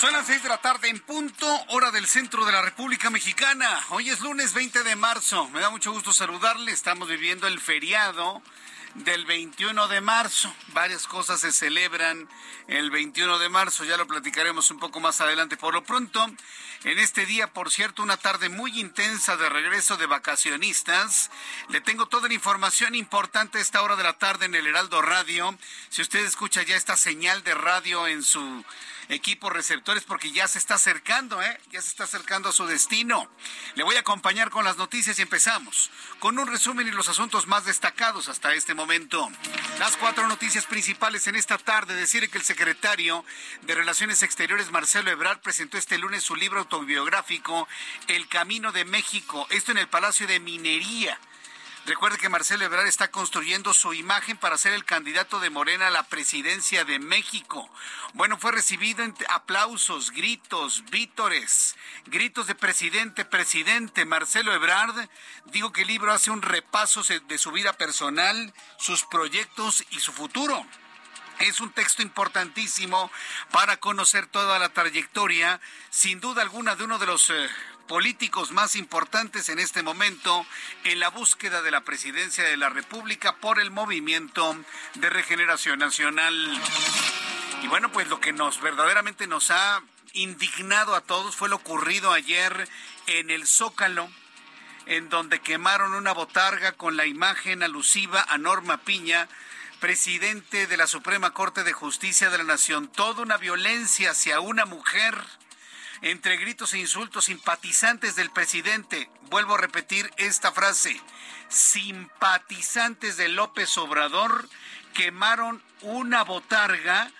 Son las seis de la tarde en punto, hora del centro de la República Mexicana. Hoy es lunes 20 de marzo. Me da mucho gusto saludarle. Estamos viviendo el feriado del 21 de marzo. Varias cosas se celebran el 21 de marzo. Ya lo platicaremos un poco más adelante. Por lo pronto, en este día, por cierto, una tarde muy intensa de regreso de vacacionistas. Le tengo toda la información importante a esta hora de la tarde en el Heraldo Radio. Si usted escucha ya esta señal de radio en su equipos receptores porque ya se está acercando, ¿eh? Ya se está acercando a su destino. Le voy a acompañar con las noticias y empezamos con un resumen y los asuntos más destacados hasta este momento. Las cuatro noticias principales en esta tarde. Decir que el secretario de Relaciones Exteriores, Marcelo Ebrard, presentó este lunes su libro autobiográfico, El Camino de México. Esto en el Palacio de Minería. Recuerde que Marcelo Ebrard está construyendo su imagen para ser el candidato de Morena a la presidencia de México. Bueno, fue recibido en aplausos, gritos, vítores, gritos de presidente, presidente. Marcelo Ebrard dijo que el libro hace un repaso de su vida personal, sus proyectos y su futuro. Es un texto importantísimo para conocer toda la trayectoria, sin duda alguna, de uno de los eh, políticos más importantes en este momento en la búsqueda de la presidencia de la República por el movimiento de regeneración nacional. Y bueno, pues lo que nos verdaderamente nos ha indignado a todos fue lo ocurrido ayer en el Zócalo, en donde quemaron una botarga con la imagen alusiva a Norma Piña, presidente de la Suprema Corte de Justicia de la Nación. Toda una violencia hacia una mujer entre gritos e insultos, simpatizantes del presidente, vuelvo a repetir esta frase, simpatizantes de López Obrador quemaron una botarga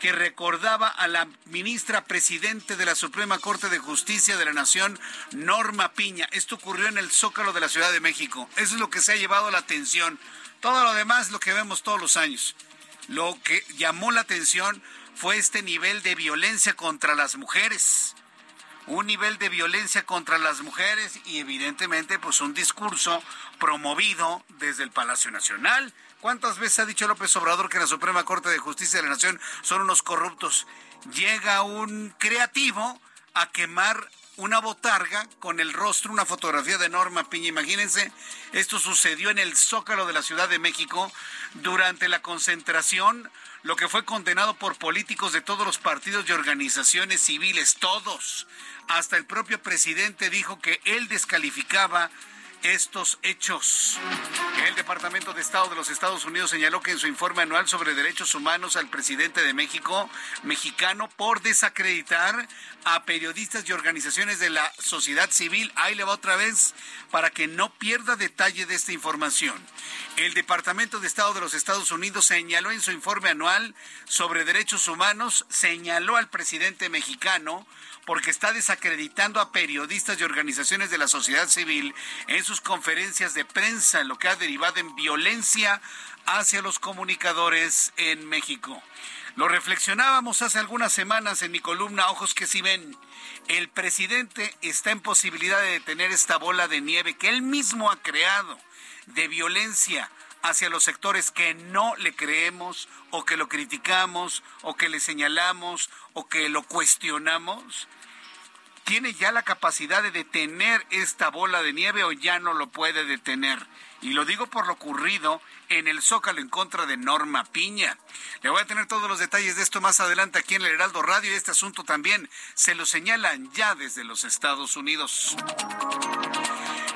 que recordaba a la ministra presidente de la Suprema Corte de Justicia de la Nación, Norma Piña. Esto ocurrió en el Zócalo de la Ciudad de México. Eso es lo que se ha llevado la atención. Todo lo demás lo que vemos todos los años. Lo que llamó la atención fue este nivel de violencia contra las mujeres un nivel de violencia contra las mujeres y evidentemente pues un discurso promovido desde el Palacio Nacional. ¿Cuántas veces ha dicho López Obrador que la Suprema Corte de Justicia de la Nación son unos corruptos? Llega un creativo a quemar una botarga con el rostro, una fotografía de Norma Piña. Imagínense, esto sucedió en el Zócalo de la Ciudad de México durante la concentración, lo que fue condenado por políticos de todos los partidos y organizaciones civiles, todos. Hasta el propio presidente dijo que él descalificaba estos hechos. El Departamento de Estado de los Estados Unidos señaló que en su informe anual sobre derechos humanos al presidente de México, mexicano, por desacreditar a periodistas y organizaciones de la sociedad civil, ahí le va otra vez, para que no pierda detalle de esta información. El Departamento de Estado de los Estados Unidos señaló en su informe anual sobre derechos humanos, señaló al presidente mexicano, porque está desacreditando a periodistas y organizaciones de la sociedad civil en sus conferencias de prensa, lo que ha derivado en violencia hacia los comunicadores en México. Lo reflexionábamos hace algunas semanas en mi columna Ojos que si ven. El presidente está en posibilidad de detener esta bola de nieve que él mismo ha creado de violencia hacia los sectores que no le creemos o que lo criticamos o que le señalamos o que lo cuestionamos? ¿Tiene ya la capacidad de detener esta bola de nieve o ya no lo puede detener? Y lo digo por lo ocurrido en el Zócalo en contra de Norma Piña. Le voy a tener todos los detalles de esto más adelante aquí en el Heraldo Radio. Este asunto también se lo señalan ya desde los Estados Unidos.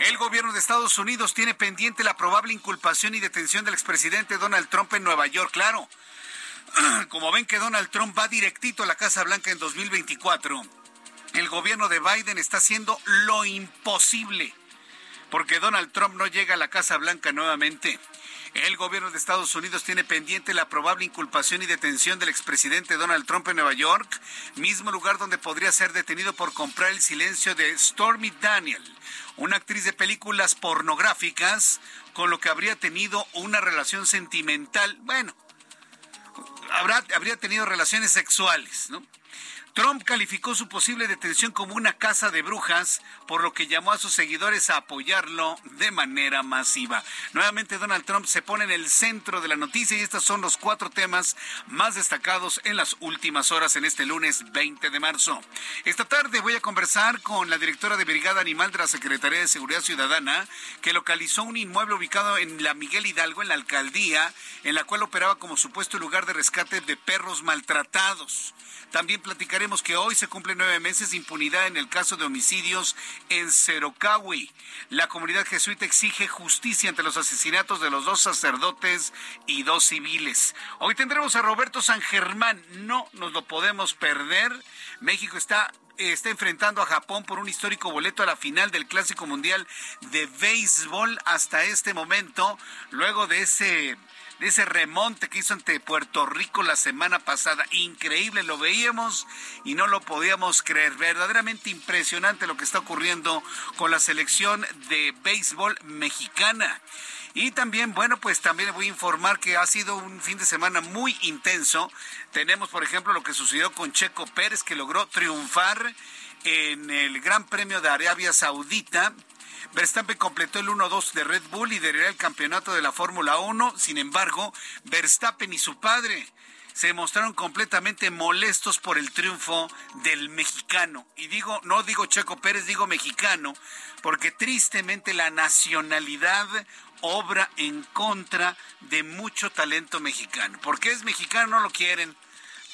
El gobierno de Estados Unidos tiene pendiente la probable inculpación y detención del expresidente Donald Trump en Nueva York. Claro, como ven que Donald Trump va directito a la Casa Blanca en 2024, el gobierno de Biden está haciendo lo imposible porque Donald Trump no llega a la Casa Blanca nuevamente. El gobierno de Estados Unidos tiene pendiente la probable inculpación y detención del expresidente Donald Trump en Nueva York, mismo lugar donde podría ser detenido por comprar el silencio de Stormy Daniel, una actriz de películas pornográficas con lo que habría tenido una relación sentimental, bueno, habría tenido relaciones sexuales, ¿no? Trump calificó su posible detención como una casa de brujas, por lo que llamó a sus seguidores a apoyarlo de manera masiva. Nuevamente Donald Trump se pone en el centro de la noticia y estos son los cuatro temas más destacados en las últimas horas en este lunes 20 de marzo. Esta tarde voy a conversar con la directora de Brigada Animal de la Secretaría de Seguridad Ciudadana, que localizó un inmueble ubicado en la Miguel Hidalgo, en la alcaldía, en la cual operaba como supuesto lugar de rescate de perros maltratados. También platicaremos que hoy se cumplen nueve meses de impunidad en el caso de homicidios en Cerocawi. La comunidad jesuita exige justicia ante los asesinatos de los dos sacerdotes y dos civiles. Hoy tendremos a Roberto San Germán. No nos lo podemos perder. México está está enfrentando a Japón por un histórico boleto a la final del Clásico Mundial de Béisbol hasta este momento, luego de ese de ese remonte que hizo ante Puerto Rico la semana pasada. Increíble, lo veíamos y no lo podíamos creer. Verdaderamente impresionante lo que está ocurriendo con la selección de béisbol mexicana. Y también, bueno, pues también voy a informar que ha sido un fin de semana muy intenso. Tenemos, por ejemplo, lo que sucedió con Checo Pérez, que logró triunfar en el Gran Premio de Arabia Saudita Verstappen completó el 1-2 de Red Bull y lideraría el campeonato de la Fórmula 1. Sin embargo, Verstappen y su padre se mostraron completamente molestos por el triunfo del mexicano. Y digo, no digo Checo Pérez, digo mexicano, porque tristemente la nacionalidad obra en contra de mucho talento mexicano. Porque es mexicano, no lo quieren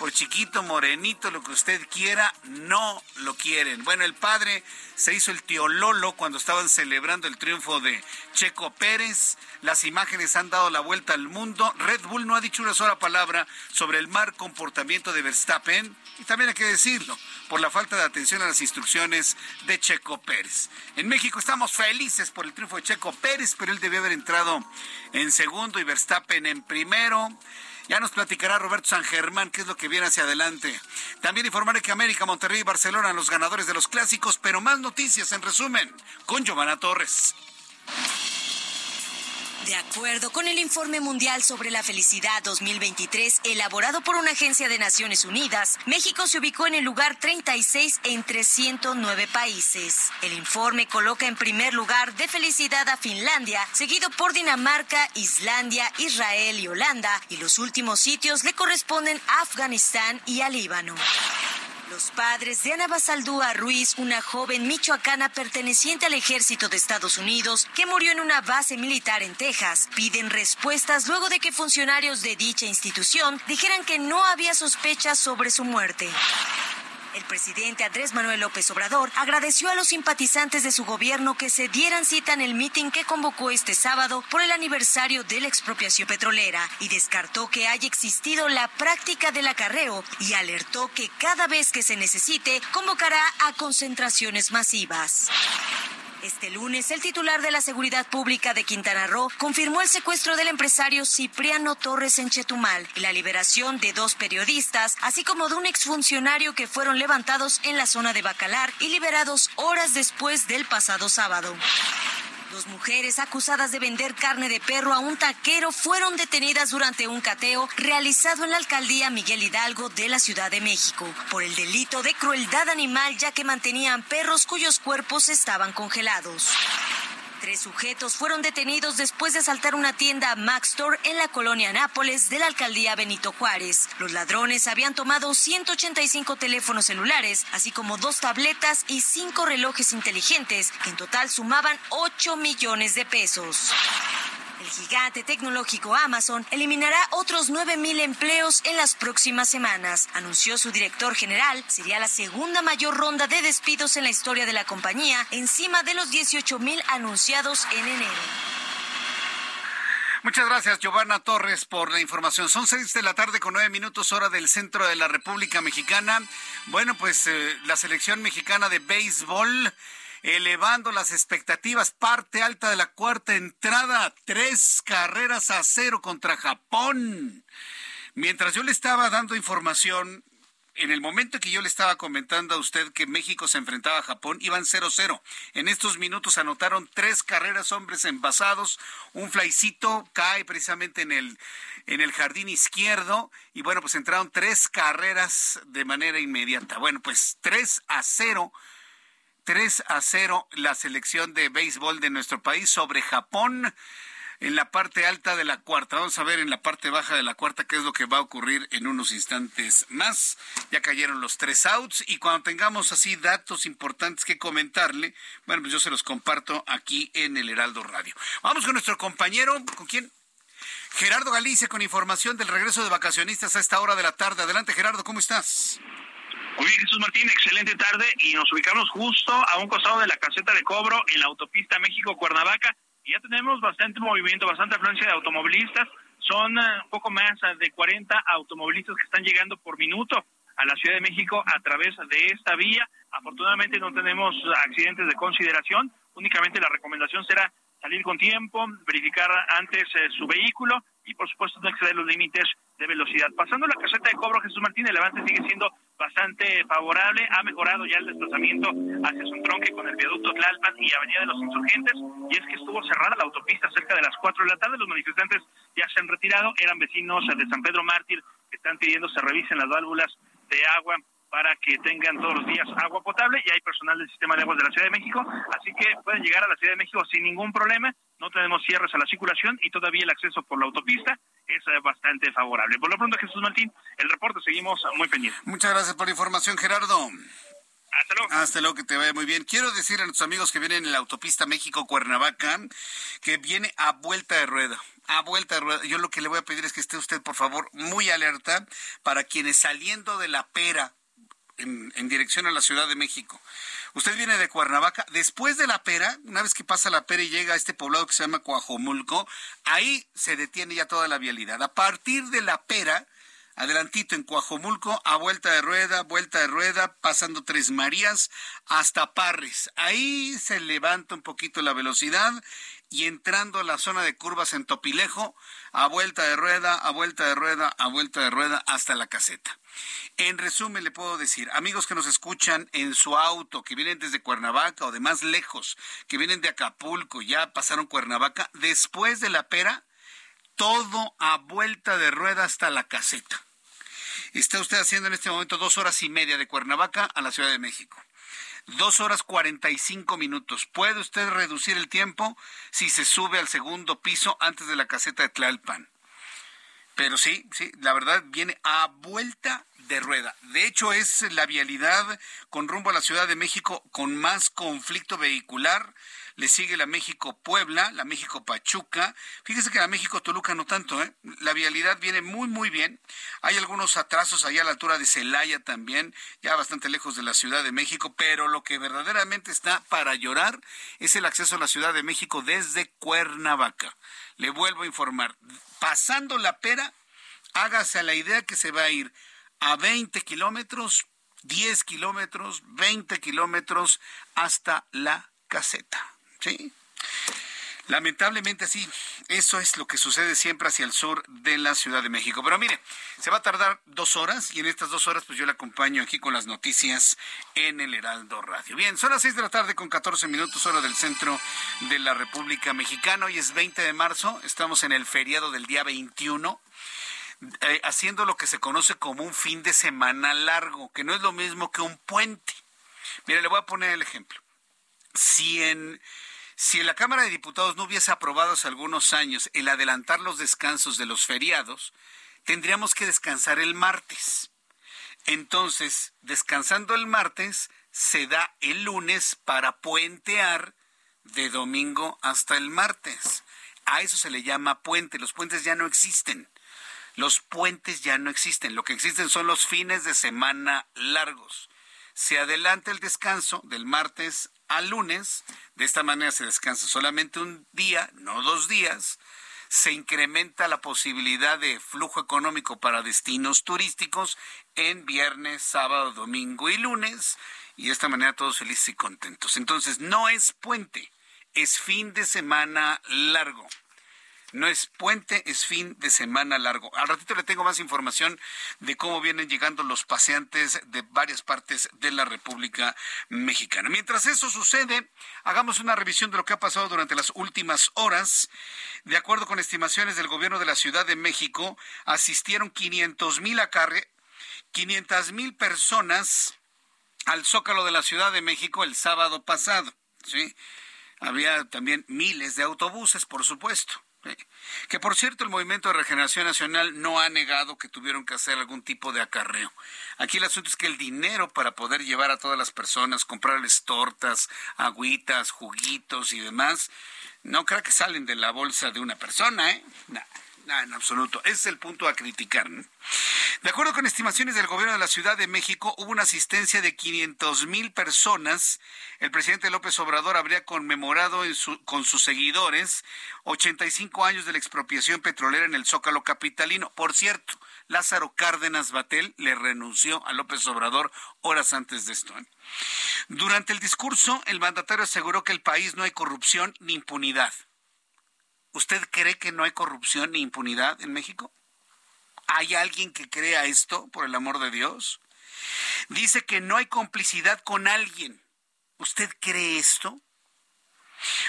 por chiquito, morenito, lo que usted quiera, no lo quieren. Bueno, el padre se hizo el tío Lolo cuando estaban celebrando el triunfo de Checo Pérez. Las imágenes han dado la vuelta al mundo. Red Bull no ha dicho una sola palabra sobre el mal comportamiento de Verstappen. Y también hay que decirlo, por la falta de atención a las instrucciones de Checo Pérez. En México estamos felices por el triunfo de Checo Pérez, pero él debió haber entrado en segundo y Verstappen en primero. Ya nos platicará Roberto San Germán qué es lo que viene hacia adelante. También informaré que América, Monterrey y Barcelona los ganadores de los clásicos, pero más noticias en resumen con Giovanna Torres. De acuerdo con el Informe Mundial sobre la Felicidad 2023, elaborado por una agencia de Naciones Unidas, México se ubicó en el lugar 36 entre 109 países. El informe coloca en primer lugar de felicidad a Finlandia, seguido por Dinamarca, Islandia, Israel y Holanda, y los últimos sitios le corresponden a Afganistán y a Líbano. Los padres de Ana Basaldúa Ruiz, una joven michoacana perteneciente al ejército de Estados Unidos que murió en una base militar en Texas, piden respuestas luego de que funcionarios de dicha institución dijeran que no había sospechas sobre su muerte. El presidente Andrés Manuel López Obrador agradeció a los simpatizantes de su gobierno que se dieran cita en el mitin que convocó este sábado por el aniversario de la expropiación petrolera y descartó que haya existido la práctica del acarreo y alertó que cada vez que se necesite convocará a concentraciones masivas. Este lunes, el titular de la Seguridad Pública de Quintana Roo confirmó el secuestro del empresario Cipriano Torres en Chetumal y la liberación de dos periodistas, así como de un exfuncionario que fueron levantados en la zona de Bacalar y liberados horas después del pasado sábado. Dos mujeres acusadas de vender carne de perro a un taquero fueron detenidas durante un cateo realizado en la alcaldía Miguel Hidalgo de la Ciudad de México por el delito de crueldad animal ya que mantenían perros cuyos cuerpos estaban congelados. Tres sujetos fueron detenidos después de asaltar una tienda Max Store en la colonia Nápoles de la alcaldía Benito Juárez. Los ladrones habían tomado 185 teléfonos celulares, así como dos tabletas y cinco relojes inteligentes, que en total sumaban 8 millones de pesos. Gigante tecnológico Amazon eliminará otros 9.000 empleos en las próximas semanas, anunció su director general. Sería la segunda mayor ronda de despidos en la historia de la compañía, encima de los 18.000 anunciados en enero. Muchas gracias, Giovanna Torres, por la información. Son seis de la tarde con nueve minutos hora del centro de la República Mexicana. Bueno, pues eh, la selección mexicana de béisbol elevando las expectativas. Parte alta de la cuarta entrada, tres carreras a cero contra Japón. Mientras yo le estaba dando información, en el momento que yo le estaba comentando a usted que México se enfrentaba a Japón, iban 0-0. En estos minutos anotaron tres carreras hombres envasados, un flycito cae precisamente en el, en el jardín izquierdo y bueno, pues entraron tres carreras de manera inmediata. Bueno, pues 3 a 0 3 a 0 la selección de béisbol de nuestro país sobre Japón en la parte alta de la cuarta. Vamos a ver en la parte baja de la cuarta qué es lo que va a ocurrir en unos instantes más. Ya cayeron los tres outs y cuando tengamos así datos importantes que comentarle, bueno, pues yo se los comparto aquí en el Heraldo Radio. Vamos con nuestro compañero, ¿con quién? Gerardo Galicia con información del regreso de vacacionistas a esta hora de la tarde. Adelante Gerardo, ¿cómo estás? Muy bien, Jesús Martín, excelente tarde y nos ubicamos justo a un costado de la caseta de cobro en la autopista México-Cuernavaca y ya tenemos bastante movimiento, bastante afluencia de automovilistas. Son eh, un poco más de 40 automovilistas que están llegando por minuto a la Ciudad de México a través de esta vía. Afortunadamente no tenemos accidentes de consideración, únicamente la recomendación será salir con tiempo, verificar antes eh, su vehículo y por supuesto no exceder los límites de velocidad. Pasando la caseta de cobro Jesús Martín, el avance sigue siendo bastante favorable, ha mejorado ya el desplazamiento hacia su tronque con el viaducto Tlalpan y Avenida de los Insurgentes, y es que estuvo cerrada la autopista cerca de las 4 de la tarde, los manifestantes ya se han retirado, eran vecinos de San Pedro Mártir que están pidiendo se revisen las válvulas de agua para que tengan todos los días agua potable y hay personal del sistema de aguas de la Ciudad de México, así que pueden llegar a la Ciudad de México sin ningún problema, no tenemos cierres a la circulación y todavía el acceso por la autopista es eh, bastante favorable. Por lo pronto, Jesús Martín, el reporte seguimos muy pendientes. Muchas gracias por la información, Gerardo. Hasta luego. Hasta luego, que te vaya muy bien. Quiero decir a nuestros amigos que vienen en la autopista México-Cuernavaca que viene a vuelta de rueda. A vuelta de rueda. Yo lo que le voy a pedir es que esté usted, por favor, muy alerta para quienes saliendo de la pera en, dirección a la Ciudad de México. Usted viene de Cuernavaca, después de la pera, una vez que pasa la pera y llega a este poblado que se llama Coajomulco, ahí se detiene ya toda la vialidad. A partir de la pera, adelantito en Coajomulco, a vuelta de rueda, vuelta de rueda, pasando Tres Marías hasta Parres. Ahí se levanta un poquito la velocidad y entrando a la zona de curvas en Topilejo, a vuelta de rueda, a vuelta de rueda, a vuelta de rueda hasta la caseta. En resumen, le puedo decir, amigos que nos escuchan en su auto, que vienen desde Cuernavaca o de más lejos, que vienen de Acapulco, ya pasaron Cuernavaca, después de la pera, todo a vuelta de rueda hasta la caseta. Está usted haciendo en este momento dos horas y media de Cuernavaca a la Ciudad de México. Dos horas cuarenta y cinco minutos. ¿Puede usted reducir el tiempo si se sube al segundo piso antes de la caseta de Tlalpan? Pero sí, sí, la verdad viene a vuelta de rueda. De hecho, es la vialidad con rumbo a la Ciudad de México con más conflicto vehicular. Le sigue la México-Puebla, la México-Pachuca. Fíjese que la México-Toluca no tanto, ¿eh? La vialidad viene muy, muy bien. Hay algunos atrasos allá a la altura de Celaya también, ya bastante lejos de la Ciudad de México, pero lo que verdaderamente está para llorar es el acceso a la Ciudad de México desde Cuernavaca. Le vuelvo a informar pasando la pera, hágase la idea que se va a ir a 20 kilómetros, 10 kilómetros, 20 kilómetros hasta la caseta. ¿Sí? Lamentablemente sí, eso es lo que sucede siempre hacia el sur de la Ciudad de México. Pero mire, se va a tardar dos horas y en estas dos horas pues yo le acompaño aquí con las noticias en el Heraldo Radio. Bien, son las seis de la tarde con 14 minutos hora del centro de la República Mexicana. Hoy es 20 de marzo, estamos en el feriado del día 21. Eh, haciendo lo que se conoce como un fin de semana largo, que no es lo mismo que un puente. Mire, le voy a poner el ejemplo. Si en Si en la Cámara de Diputados no hubiese aprobado hace algunos años el adelantar los descansos de los feriados, tendríamos que descansar el martes. Entonces, descansando el martes, se da el lunes para puentear de domingo hasta el martes. A eso se le llama puente. Los puentes ya no existen. Los puentes ya no existen. Lo que existen son los fines de semana largos. Se adelanta el descanso del martes al lunes. De esta manera se descansa solamente un día, no dos días. Se incrementa la posibilidad de flujo económico para destinos turísticos en viernes, sábado, domingo y lunes. Y de esta manera todos felices y contentos. Entonces, no es puente, es fin de semana largo. No es puente, es fin de semana largo. Al ratito le tengo más información de cómo vienen llegando los paseantes de varias partes de la República Mexicana. Mientras eso sucede, hagamos una revisión de lo que ha pasado durante las últimas horas. De acuerdo con estimaciones del gobierno de la Ciudad de México, asistieron 500 mil acarre, 500 mil personas al Zócalo de la Ciudad de México el sábado pasado. ¿sí? Había también miles de autobuses, por supuesto. Que por cierto, el Movimiento de Regeneración Nacional no ha negado que tuvieron que hacer algún tipo de acarreo. Aquí el asunto es que el dinero para poder llevar a todas las personas, comprarles tortas, agüitas, juguitos y demás, no creo que salen de la bolsa de una persona, ¿eh? En absoluto. Ese es el punto a criticar. De acuerdo con estimaciones del gobierno de la Ciudad de México, hubo una asistencia de 500 mil personas. El presidente López Obrador habría conmemorado con sus seguidores 85 años de la expropiación petrolera en el Zócalo Capitalino. Por cierto, Lázaro Cárdenas Batel le renunció a López Obrador horas antes de esto. ¿eh? Durante el discurso, el mandatario aseguró que el país no hay corrupción ni impunidad. ¿Usted cree que no hay corrupción ni impunidad en México? ¿Hay alguien que crea esto, por el amor de Dios? Dice que no hay complicidad con alguien. ¿Usted cree esto?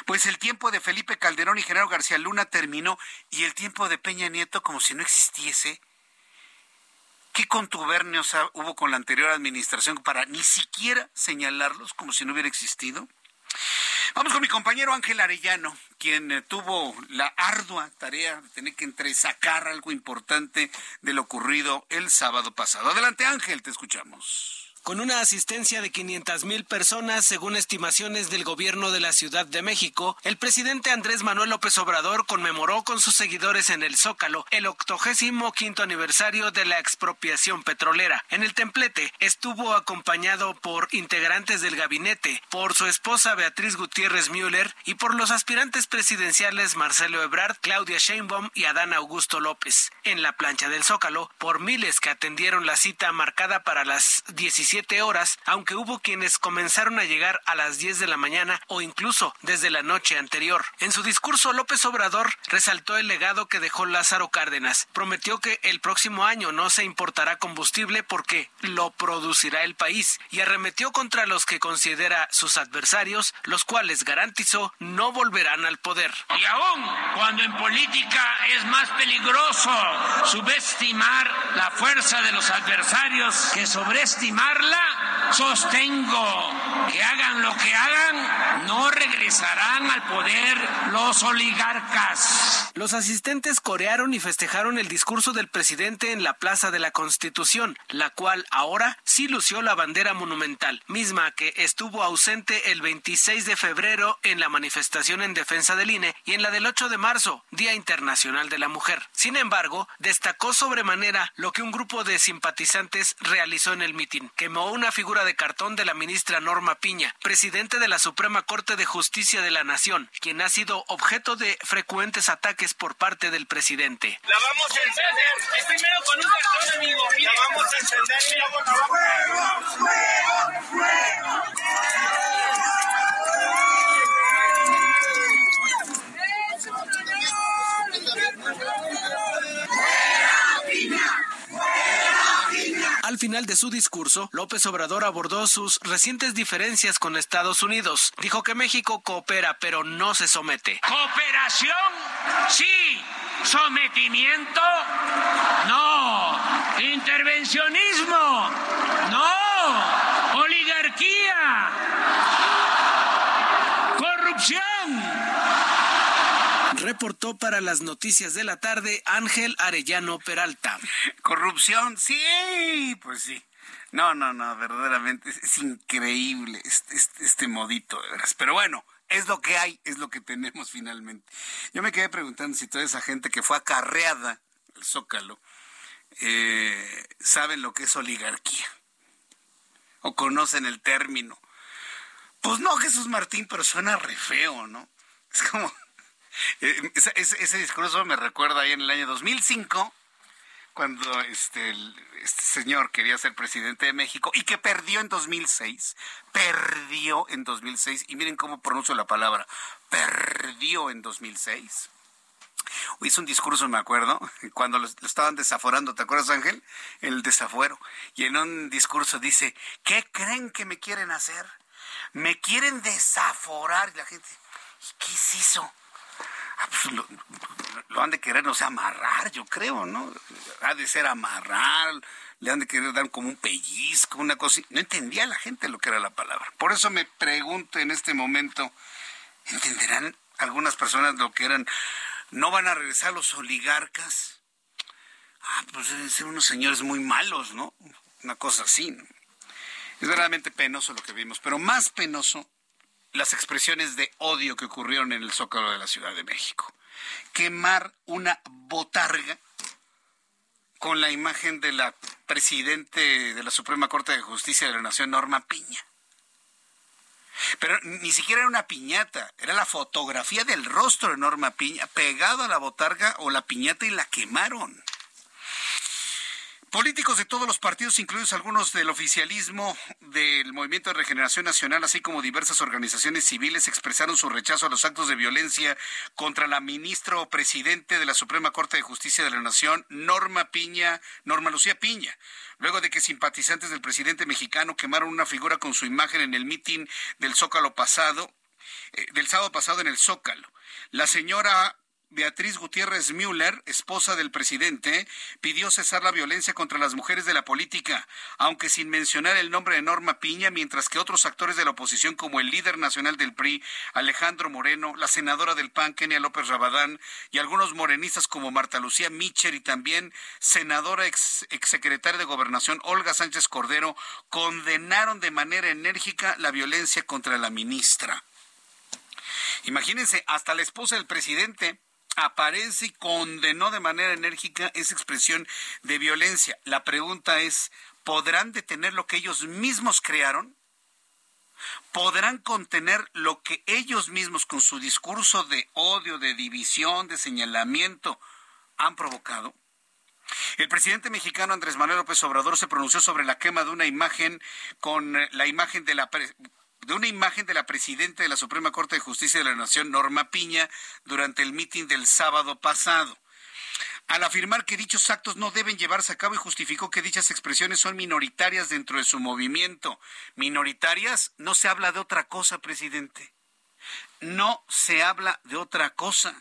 Pues el tiempo de Felipe Calderón y Genaro García Luna terminó y el tiempo de Peña Nieto como si no existiese. ¿Qué contubernios hubo con la anterior administración para ni siquiera señalarlos como si no hubiera existido? Vamos con mi compañero Ángel Arellano, quien eh, tuvo la ardua tarea de tener que entresacar algo importante de lo ocurrido el sábado pasado. Adelante Ángel, te escuchamos. Con una asistencia de 500 mil personas, según estimaciones del gobierno de la Ciudad de México, el presidente Andrés Manuel López Obrador conmemoró con sus seguidores en el Zócalo el octogésimo quinto aniversario de la expropiación petrolera. En el templete estuvo acompañado por integrantes del gabinete, por su esposa Beatriz Gutiérrez Müller y por los aspirantes presidenciales Marcelo Ebrard, Claudia Sheinbaum y Adán Augusto López. En la plancha del Zócalo, por miles que atendieron la cita marcada para las 17 horas, aunque hubo quienes comenzaron a llegar a las 10 de la mañana o incluso desde la noche anterior. En su discurso, López Obrador resaltó el legado que dejó Lázaro Cárdenas. Prometió que el próximo año no se importará combustible porque lo producirá el país y arremetió contra los que considera sus adversarios, los cuales garantizó no volverán al poder. Y aún cuando en política es más peligroso subestimar la fuerza de los adversarios que sobreestimar sostengo que hagan lo que hagan, no regresarán al poder los oligarcas. Los asistentes corearon y festejaron el discurso del presidente en la Plaza de la Constitución, la cual ahora sí lució la bandera monumental, misma que estuvo ausente el 26 de febrero en la manifestación en defensa del INE y en la del 8 de marzo, Día Internacional de la Mujer. Sin embargo, destacó sobremanera lo que un grupo de simpatizantes realizó en el mitin, quemó una figura de cartón de la ministra Norma Piña, presidente de la Suprema Corte de Justicia de la Nación, quien ha sido objeto de frecuentes ataques por parte del presidente. La vamos a encender. primero con un cartón, amigo. La vamos a encender. ¡Fuego, fuego, fuego! Final de su discurso, López Obrador abordó sus recientes diferencias con Estados Unidos. Dijo que México coopera, pero no se somete. ¿Cooperación? Sí. ¿Sometimiento? No. ¿Intervencionismo? No. ¿Oligarquía? ¿Corrupción? Reportó para las noticias de la tarde Ángel Arellano Peralta. Corrupción, sí, pues sí. No, no, no, verdaderamente es, increíble este, este, este, modito, de veras. Pero bueno, es lo que hay, es lo que tenemos finalmente. Yo me quedé preguntando si toda esa gente que fue acarreada al Zócalo eh, saben lo que es oligarquía o conocen el término. Pues no, Jesús Martín, pero suena re feo, ¿no? Es como... Eh, ese, discurso me recuerda ahí en el año 2005, cuando este, este señor quería ser presidente de México y que perdió en 2006. Perdió en 2006. Y miren cómo pronuncio la palabra. Perdió en 2006. Hizo un discurso, me acuerdo, cuando lo, estaban desaforando, ¿te acuerdas, Ángel? El desafuero. Y en un discurso dice, ¿qué creen que me quieren hacer? Me quieren desaforar. Y la gente, ¿qué es eso? Ah, pues lo, han de querer, no sé, amarrar, yo creo, ¿no? Ha de ser amarrar, le han de querer dar como un pellizco, una cosa. No entendía la gente lo que era la palabra. Por eso me pregunto en este momento, ¿entenderán algunas personas lo que eran ¿No van a regresar los oligarcas? Ah, pues deben ser unos señores muy malos, ¿no? Una cosa así. Es verdaderamente penoso lo que vimos, pero más penoso las expresiones de odio que ocurrieron en el Zócalo de la Ciudad de México. Quemar una botarga con la imagen de la presidente de la Suprema Corte de Justicia de la Nación, Norma Piña. Pero ni siquiera era una piñata, era la fotografía del rostro de Norma Piña pegado a la botarga o la piñata y la quemaron. Políticos de todos los partidos, incluidos algunos del oficialismo del Movimiento de Regeneración Nacional, así como diversas organizaciones civiles, expresaron su rechazo a los actos de violencia contra la ministra o presidente de la Suprema Corte de Justicia de la Nación, Norma Piña, Norma Lucía Piña, luego de que simpatizantes del presidente mexicano quemaron una figura con su imagen en el mitin del Zócalo pasado, eh, del sábado pasado en el Zócalo. La señora Beatriz Gutiérrez Müller, esposa del presidente, pidió cesar la violencia contra las mujeres de la política, aunque sin mencionar el nombre de Norma Piña, mientras que otros actores de la oposición como el líder nacional del PRI, Alejandro Moreno, la senadora del PAN, Kenia López Rabadán, y algunos morenistas como Marta Lucía Micher y también senadora ex, exsecretaria de Gobernación Olga Sánchez Cordero, condenaron de manera enérgica la violencia contra la ministra. Imagínense, hasta la esposa del presidente aparece y condenó de manera enérgica esa expresión de violencia. La pregunta es, ¿podrán detener lo que ellos mismos crearon? ¿Podrán contener lo que ellos mismos con su discurso de odio, de división, de señalamiento han provocado? El presidente mexicano Andrés Manuel López Obrador se pronunció sobre la quema de una imagen con la imagen de la de una imagen de la presidenta de la Suprema Corte de Justicia de la Nación, Norma Piña, durante el mitin del sábado pasado. Al afirmar que dichos actos no deben llevarse a cabo y justificó que dichas expresiones son minoritarias dentro de su movimiento. Minoritarias, no se habla de otra cosa, presidente. No se habla de otra cosa.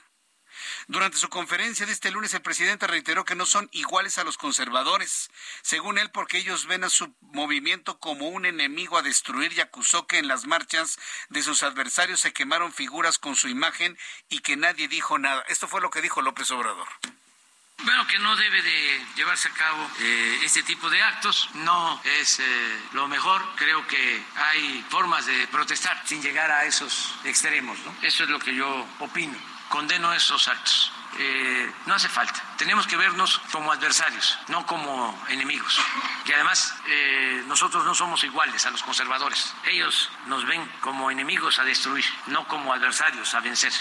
Durante su conferencia de este lunes, el presidente reiteró que no son iguales a los conservadores, según él, porque ellos ven a su movimiento como un enemigo a destruir y acusó que en las marchas de sus adversarios se quemaron figuras con su imagen y que nadie dijo nada. Esto fue lo que dijo López Obrador. Bueno, que no debe de llevarse a cabo eh, este tipo de actos, no es eh, lo mejor. Creo que hay formas de protestar sin llegar a esos extremos, ¿no? Eso es lo que yo opino condeno esos actos. Eh, no hace falta. Tenemos que vernos como adversarios, no como enemigos. Y además, eh, nosotros no somos iguales a los conservadores. Ellos nos ven como enemigos a destruir, no como adversarios a vencer.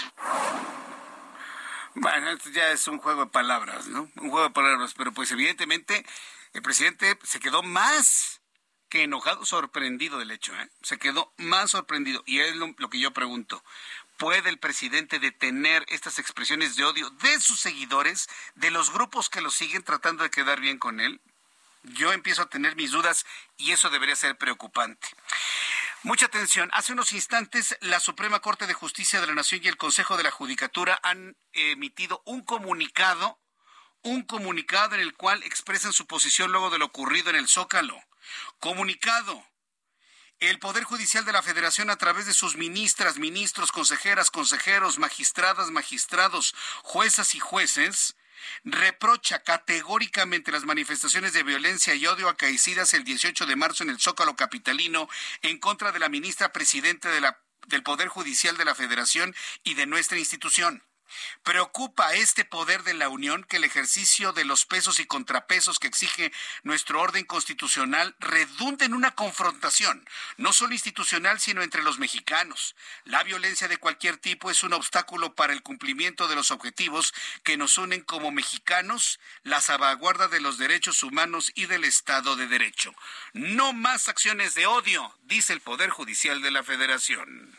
Bueno, esto ya es un juego de palabras, ¿no? Un juego de palabras, pero pues evidentemente el presidente se quedó más que enojado, sorprendido del hecho, ¿eh? Se quedó más sorprendido. Y es lo que yo pregunto. ¿Puede el presidente detener estas expresiones de odio de sus seguidores, de los grupos que lo siguen tratando de quedar bien con él? Yo empiezo a tener mis dudas y eso debería ser preocupante. Mucha atención. Hace unos instantes la Suprema Corte de Justicia de la Nación y el Consejo de la Judicatura han emitido un comunicado, un comunicado en el cual expresan su posición luego de lo ocurrido en el Zócalo. Comunicado El Poder Judicial de la Federación, a través de sus ministras, ministros, consejeras, consejeros, magistradas, magistrados, juezas y jueces, reprocha categóricamente las manifestaciones de violencia y odio acaecidas el 18 de marzo en el Zócalo Capitalino en contra de la ministra presidenta del Poder Judicial de la Federación y de nuestra institución. Preocupa este poder de la Unión que el ejercicio de los pesos y contrapesos que exige nuestro orden constitucional redunde en una confrontación, no solo institucional, sino entre los mexicanos. La violencia de cualquier tipo es un obstáculo para el cumplimiento de los objetivos que nos unen como mexicanos, la salvaguarda de los derechos humanos y del Estado de Derecho. No más acciones de odio, dice el Poder Judicial de la Federación.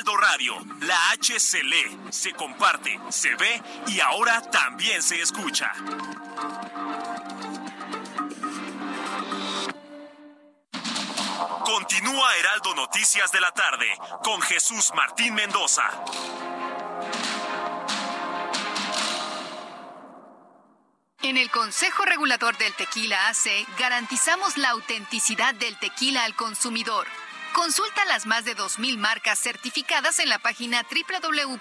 Heraldo Radio, la H se lee, se comparte, se ve y ahora también se escucha. Continúa Heraldo Noticias de la tarde con Jesús Martín Mendoza. En el Consejo Regulador del Tequila AC garantizamos la autenticidad del tequila al consumidor. Consulta las más de 2.000 marcas certificadas en la página www.crt.org.mx.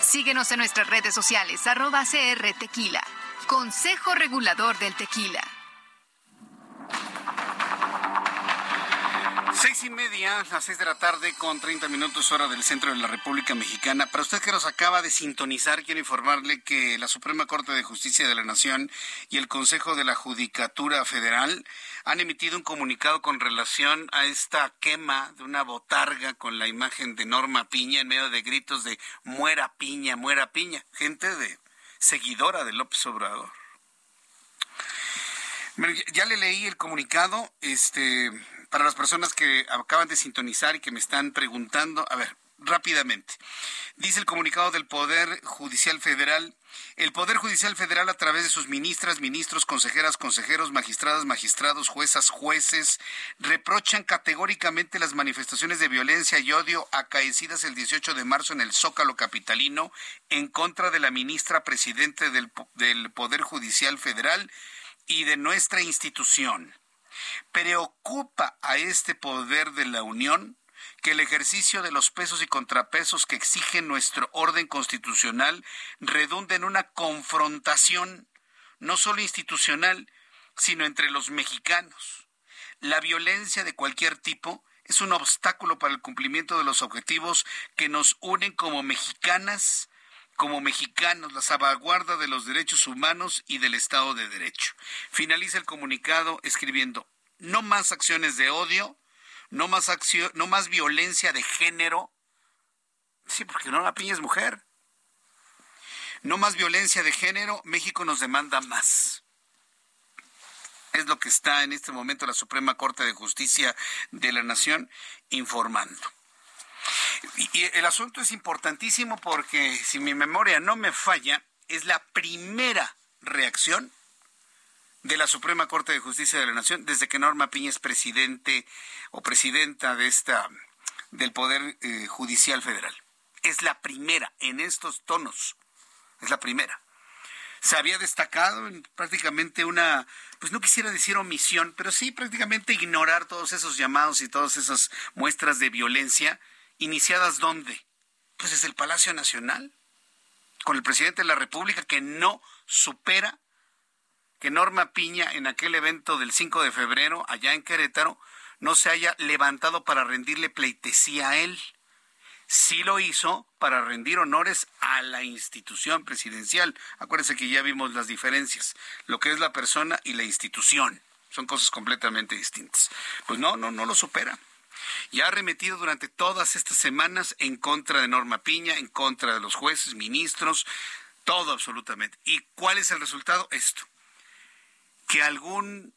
Síguenos en nuestras redes sociales, arroba CR Tequila. Consejo Regulador del Tequila. Seis y media, las seis de la tarde, con 30 minutos hora del centro de la República Mexicana. Para usted que nos acaba de sintonizar, quiero informarle que la Suprema Corte de Justicia de la Nación y el Consejo de la Judicatura Federal han emitido un comunicado con relación a esta quema de una botarga con la imagen de Norma Piña en medio de gritos de muera Piña, muera Piña. Gente de seguidora de López Obrador. Ya le leí el comunicado, este para las personas que acaban de sintonizar y que me están preguntando, a ver, rápidamente. Dice el comunicado del Poder Judicial Federal, el Poder Judicial Federal a través de sus ministras, ministros, consejeras, consejeros, magistradas, magistrados, juezas, jueces, reprochan categóricamente las manifestaciones de violencia y odio acaecidas el 18 de marzo en el Zócalo Capitalino en contra de la ministra presidente del, del Poder Judicial Federal y de nuestra institución. Preocupa a este poder de la Unión que el ejercicio de los pesos y contrapesos que exige nuestro orden constitucional redunde en una confrontación no solo institucional, sino entre los mexicanos. La violencia de cualquier tipo es un obstáculo para el cumplimiento de los objetivos que nos unen como mexicanas, como mexicanos, la salvaguarda de los derechos humanos y del Estado de Derecho. Finaliza el comunicado escribiendo, no más acciones de odio, no más, acción, no más violencia de género. Sí, porque no la piña es mujer. No más violencia de género, México nos demanda más. Es lo que está en este momento la Suprema Corte de Justicia de la Nación informando. Y, el asunto es importantísimo porque, si mi memoria no me falla, es la primera reacción de la Suprema Corte de Justicia de la Nación desde que Norma Piña es presidente o presidenta de esta del Poder eh, Judicial Federal. Es la primera en estos tonos. Es la primera. Se había destacado en prácticamente una, pues no quisiera decir omisión, pero sí prácticamente ignorar todos esos llamados y todas esas muestras de violencia ¿Iniciadas dónde? Pues desde el Palacio Nacional, con el presidente de la República que no supera que Norma Piña en aquel evento del 5 de febrero allá en Querétaro no se haya levantado para rendirle pleitesía a él. Sí lo hizo para rendir honores a la institución presidencial. Acuérdense que ya vimos las diferencias, lo que es la persona y la institución. Son cosas completamente distintas. Pues no, no, no lo supera y ha arremetido durante todas estas semanas en contra de Norma Piña, en contra de los jueces, ministros, todo absolutamente. ¿Y cuál es el resultado? Esto, que algún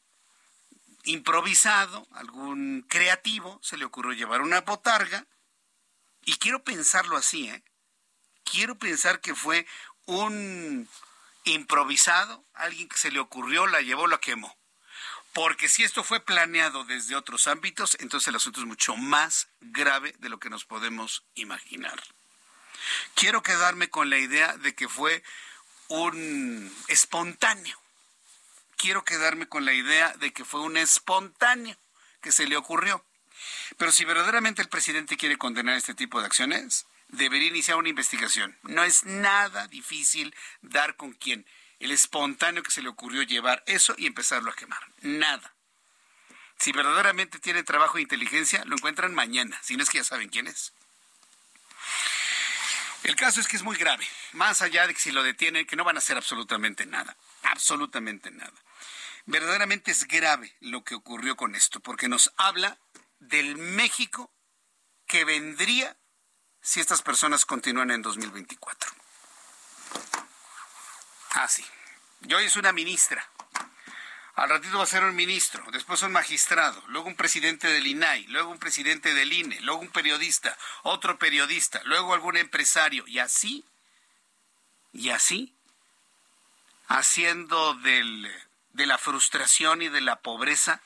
improvisado, algún creativo, se le ocurrió llevar una botarga, y quiero pensarlo así, ¿eh? Quiero pensar que fue un improvisado, alguien que se le ocurrió, la llevó, la quemó. Porque si esto fue planeado desde otros ámbitos, entonces el asunto es mucho más grave de lo que nos podemos imaginar. Quiero quedarme con la idea de que fue un espontáneo. Quiero quedarme con la idea de que fue un espontáneo que se le ocurrió. Pero si verdaderamente el presidente quiere condenar este tipo de acciones, debería iniciar una investigación. No es nada difícil dar con quién. El espontáneo que se le ocurrió llevar eso y empezarlo a quemar. Nada. Si verdaderamente tiene trabajo de inteligencia, lo encuentran mañana, si no es que ya saben quién es. El caso es que es muy grave, más allá de que si lo detienen, que no van a hacer absolutamente nada, absolutamente nada. Verdaderamente es grave lo que ocurrió con esto, porque nos habla del México que vendría si estas personas continúan en 2024. Ah, sí. Y hoy es una ministra. Al ratito va a ser un ministro, después un magistrado, luego un presidente del INAI, luego un presidente del INE, luego un periodista, otro periodista, luego algún empresario, y así, y así, haciendo del, de la frustración y de la pobreza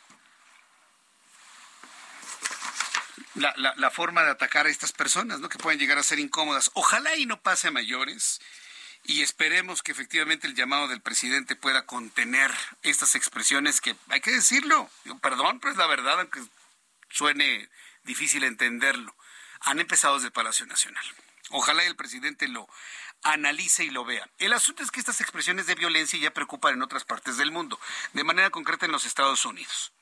la, la, forma de atacar a estas personas, ¿no? Que pueden llegar a ser incómodas. Ojalá y no pase a mayores y esperemos que efectivamente el llamado del presidente pueda contener estas expresiones que hay que decirlo. Perdón, pero es la verdad, aunque suene difícil entenderlo. Han empezado desde el Palacio Nacional. Ojalá y el presidente lo analice y lo vea. El asunto es que estas expresiones de violencia ya preocupan en otras partes del mundo, de manera concreta en los Estados Unidos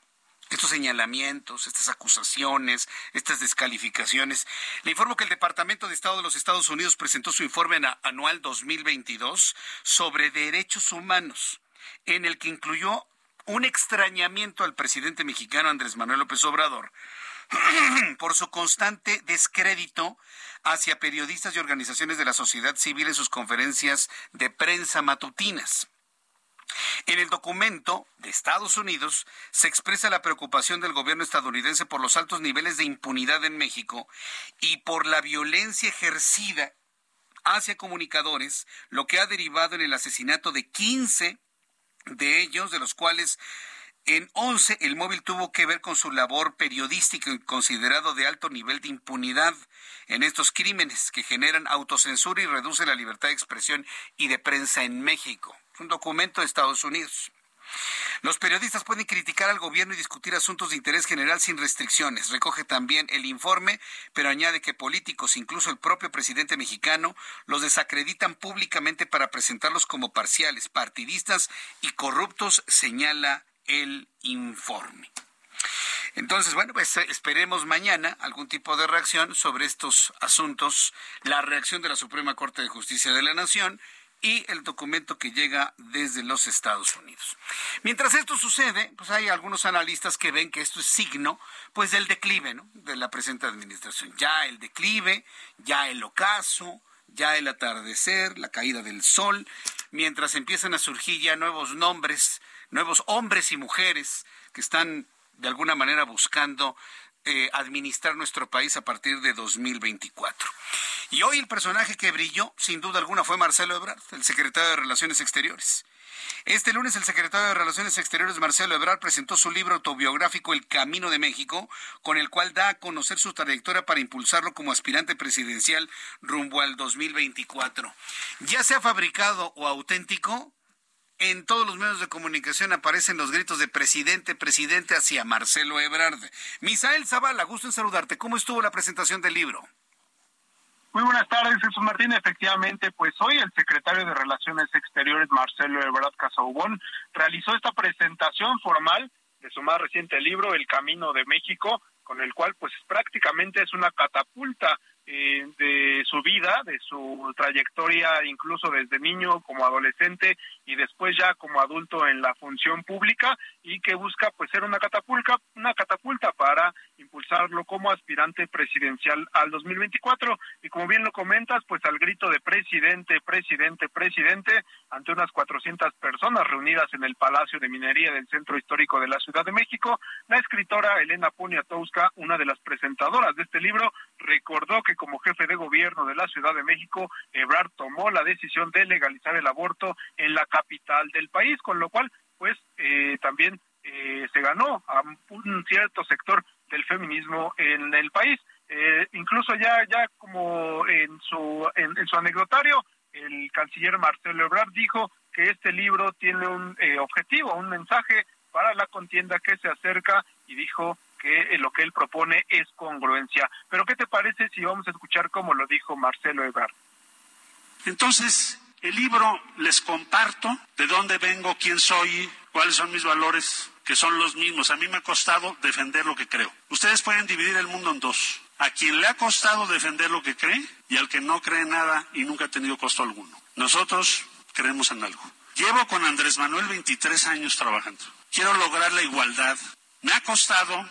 estos señalamientos, estas acusaciones, estas descalificaciones. Le informo que el Departamento de Estado de los Estados Unidos presentó su informe anual 2022 sobre derechos humanos, en el que incluyó un extrañamiento al presidente mexicano Andrés Manuel López Obrador por su constante descrédito hacia periodistas y organizaciones de la sociedad civil en sus conferencias de prensa matutinas. En el documento de Estados Unidos se expresa la preocupación del gobierno estadounidense por los altos niveles de impunidad en México y por la violencia ejercida hacia comunicadores, lo que ha derivado en el asesinato de 15 de ellos, de los cuales en 11 el móvil tuvo que ver con su labor periodística considerado de alto nivel de impunidad en estos crímenes que generan autocensura y reducen la libertad de expresión y de prensa en México un documento de Estados Unidos. Los periodistas pueden criticar al gobierno y discutir asuntos de interés general sin restricciones. Recoge también el informe, pero añade que políticos, incluso el propio presidente mexicano, los desacreditan públicamente para presentarlos como parciales, partidistas y corruptos, señala el informe. Entonces, bueno, pues esperemos mañana algún tipo de reacción sobre estos asuntos, la reacción de la Suprema Corte de Justicia de la Nación y el documento que llega desde los Estados Unidos. Mientras esto sucede, pues hay algunos analistas que ven que esto es signo pues del declive de la presente administración. Ya el declive, ya el ocaso, ya el atardecer, la caída del sol, mientras empiezan a surgir ya nuevos nombres, nuevos hombres y mujeres que están de alguna manera buscando eh, administrar nuestro país a partir de 2024. Y hoy el personaje que brilló, sin duda alguna, fue Marcelo Ebrard, el secretario de Relaciones Exteriores. Este lunes el secretario de Relaciones Exteriores, Marcelo Ebrard, presentó su libro autobiográfico El Camino de México, con el cual da a conocer su trayectoria para impulsarlo como aspirante presidencial rumbo al 2024. Ya sea fabricado o auténtico, en todos los medios de comunicación aparecen los gritos de presidente, presidente hacia Marcelo Ebrard. Misael Zavala, gusto en saludarte. ¿Cómo estuvo la presentación del libro? Muy buenas tardes, Jesús Martín. Efectivamente, pues hoy el secretario de Relaciones Exteriores, Marcelo Ebrard Casaubón, realizó esta presentación formal de su más reciente libro, El Camino de México, con el cual pues prácticamente es una catapulta eh, de su vida, de su trayectoria, incluso desde niño como adolescente y después ya como adulto en la función pública y que busca pues ser una catapulta, una catapulta para impulsar lanzarlo como aspirante presidencial al 2024. Y como bien lo comentas, pues al grito de presidente, presidente, presidente, ante unas 400 personas reunidas en el Palacio de Minería del Centro Histórico de la Ciudad de México, la escritora Elena Poniatowska, una de las presentadoras de este libro, recordó que como jefe de gobierno de la Ciudad de México, Ebrard tomó la decisión de legalizar el aborto en la capital del país, con lo cual, pues, eh, también eh, se ganó a un cierto sector del feminismo en el país. Eh, incluso ya ya como en su en, su anecdotario el canciller Marcelo Ebrard dijo que este libro tiene un eh, objetivo, un mensaje para la contienda que se acerca y dijo que lo que él propone es congruencia. Pero ¿qué te parece si vamos a escuchar cómo lo dijo Marcelo Ebrard? Entonces, el libro les comparto de dónde vengo, quién soy, cuáles son mis valores, que son los mismos. A mí me ha costado defender lo que creo. Ustedes pueden dividir el mundo en dos. A quien le ha costado defender lo que cree y al que no cree nada y nunca ha tenido costo alguno. Nosotros creemos en algo. Llevo con Andrés Manuel 23 años trabajando. Quiero lograr la igualdad. Me ha costado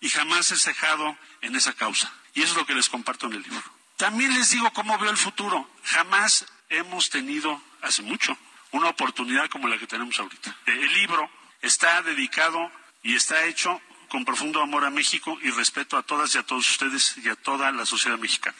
y jamás he cejado en esa causa. Y eso es lo que les comparto en el libro. También les digo cómo veo el futuro. Jamás hemos tenido, hace mucho, una oportunidad como la que tenemos ahorita. El libro está dedicado y está hecho con profundo amor a México y respeto a todas y a todos ustedes y a toda la sociedad mexicana.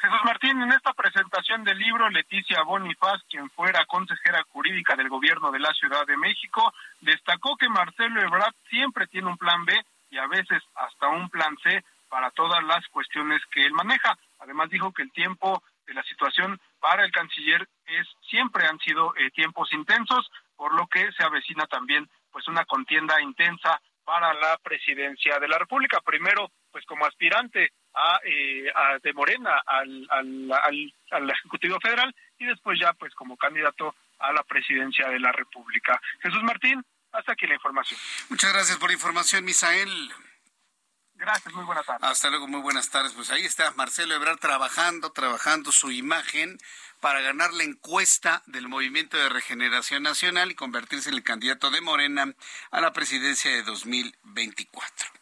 Jesús Martín, en esta presentación del libro, Leticia Bonifaz, quien fuera consejera jurídica del gobierno de la Ciudad de México, destacó que Marcelo Ebrard siempre tiene un plan B y a veces hasta un plan C para todas las cuestiones que él maneja. Además dijo que el tiempo de la situación para el canciller es siempre han sido eh, tiempos intensos, por lo que se avecina también pues una contienda intensa para la presidencia de la República. Primero, pues como aspirante a, eh, de Morena al, al, al, Ejecutivo Federal y después ya pues como candidato a la presidencia de la República. Jesús Martín, hasta aquí la información. Muchas gracias por la información, Misael. Gracias, muy buenas tardes. Hasta luego, muy buenas tardes. Pues ahí está Marcelo Ebrard trabajando, trabajando su imagen para ganar la encuesta del Movimiento de Regeneración Nacional y convertirse en el candidato de Morena a la presidencia de 2024.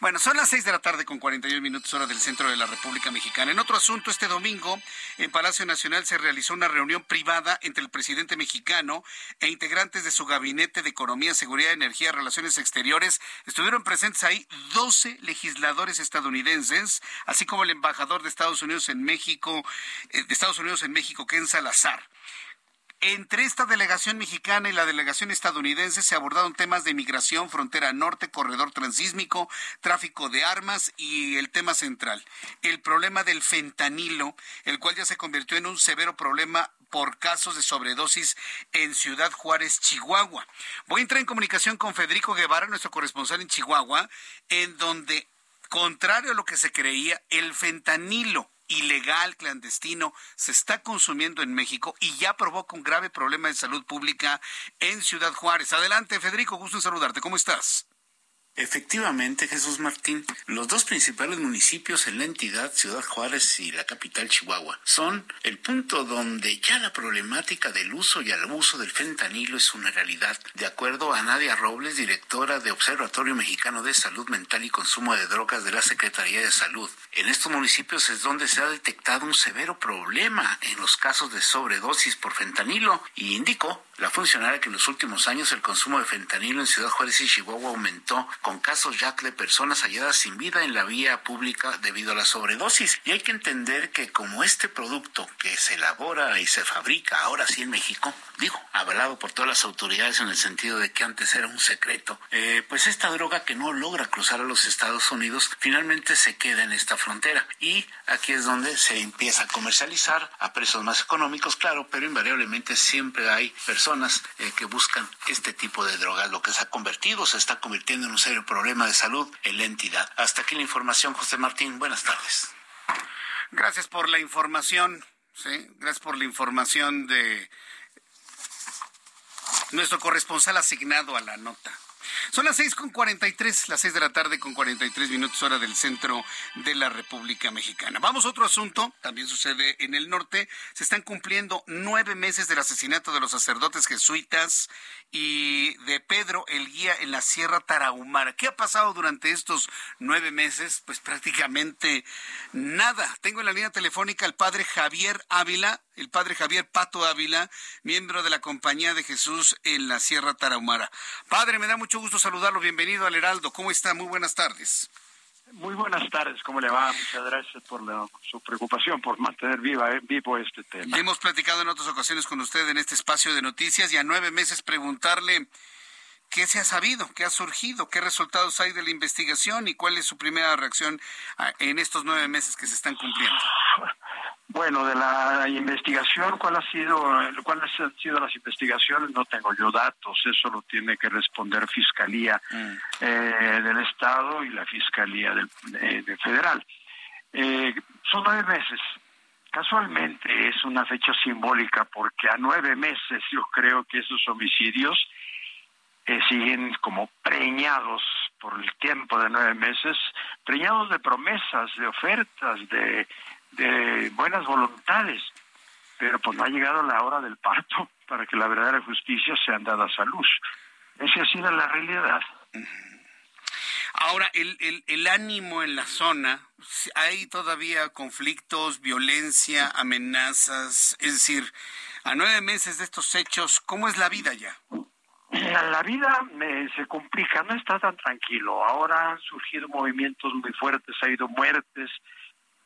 Bueno, son las seis de la tarde con 41 minutos hora del centro de la República Mexicana. En otro asunto, este domingo en Palacio Nacional se realizó una reunión privada entre el presidente mexicano e integrantes de su gabinete de Economía, Seguridad, Energía Relaciones Exteriores. Estuvieron presentes ahí 12 legisladores estadounidenses, así como el embajador de Estados Unidos en México, eh, de Estados Unidos en México, Ken Salazar. Entre esta delegación mexicana y la delegación estadounidense se abordaron temas de migración, frontera norte, corredor transísmico, tráfico de armas y el tema central, el problema del fentanilo, el cual ya se convirtió en un severo problema por casos de sobredosis en Ciudad Juárez, Chihuahua. Voy a entrar en comunicación con Federico Guevara, nuestro corresponsal en Chihuahua, en donde, contrario a lo que se creía, el fentanilo ilegal, clandestino, se está consumiendo en México y ya provoca un grave problema de salud pública en Ciudad Juárez. Adelante, Federico, gusto en saludarte. ¿Cómo estás? Efectivamente, Jesús Martín, los dos principales municipios en la entidad, Ciudad Juárez y la capital Chihuahua, son el punto donde ya la problemática del uso y abuso del fentanilo es una realidad. De acuerdo a Nadia Robles, directora de Observatorio Mexicano de Salud Mental y Consumo de Drogas de la Secretaría de Salud, en estos municipios es donde se ha detectado un severo problema en los casos de sobredosis por fentanilo y indicó la funcionaria que en los últimos años el consumo de fentanilo en Ciudad Juárez y Chihuahua aumentó con casos ya de personas halladas sin vida en la vía pública debido a la sobredosis. Y hay que entender que como este producto que se elabora y se fabrica ahora sí en México, digo, avalado por todas las autoridades en el sentido de que antes era un secreto, eh, pues esta droga que no logra cruzar a los Estados Unidos finalmente se queda en esta frontera. Y aquí es donde se empieza a comercializar a precios más económicos, claro, pero invariablemente siempre hay personas eh, que buscan este tipo de drogas, lo que se ha convertido, se está convirtiendo en un serio problema de salud en la entidad. Hasta aquí la información, José Martín. Buenas tardes. Gracias por la información. Sí, gracias por la información de nuestro corresponsal asignado a la nota. Son las seis con cuarenta y tres, las seis de la tarde con cuarenta y tres minutos hora del centro de la República Mexicana. Vamos a otro asunto, también sucede en el norte. Se están cumpliendo nueve meses del asesinato de los sacerdotes jesuitas y de Pedro el Guía en la Sierra Tarahumara. ¿Qué ha pasado durante estos nueve meses? Pues prácticamente nada. Tengo en la línea telefónica al padre Javier Ávila, el padre Javier Pato Ávila, miembro de la Compañía de Jesús en la Sierra Tarahumara. Padre, me da mucho gusto saludarlo. Bienvenido al Heraldo. ¿Cómo está? Muy buenas tardes. Muy buenas tardes, ¿cómo le va? Muchas gracias por su preocupación por mantener viva, eh, vivo este tema. Hemos platicado en otras ocasiones con usted en este espacio de noticias y a nueve meses preguntarle qué se ha sabido, qué ha surgido, qué resultados hay de la investigación y cuál es su primera reacción en estos nueve meses que se están cumpliendo. Bueno, de la investigación, ¿cuál ha sido, cuáles han sido las investigaciones? No tengo yo datos, eso lo tiene que responder Fiscalía mm. eh, del Estado y la Fiscalía del, eh, Federal. Eh, son nueve meses. Casualmente es una fecha simbólica porque a nueve meses yo creo que esos homicidios siguen como preñados por el tiempo de nueve meses, preñados de promesas, de ofertas, de de buenas voluntades, pero pues no ha llegado la hora del parto para que la verdadera justicia sea dada a luz. Esa ha sido la realidad. Ahora, el, el, el, ánimo en la zona, hay todavía conflictos, violencia, amenazas, es decir, a nueve meses de estos hechos, ¿cómo es la vida ya? La vida me, se complica, no está tan tranquilo. Ahora han surgido movimientos muy fuertes, ha habido muertes,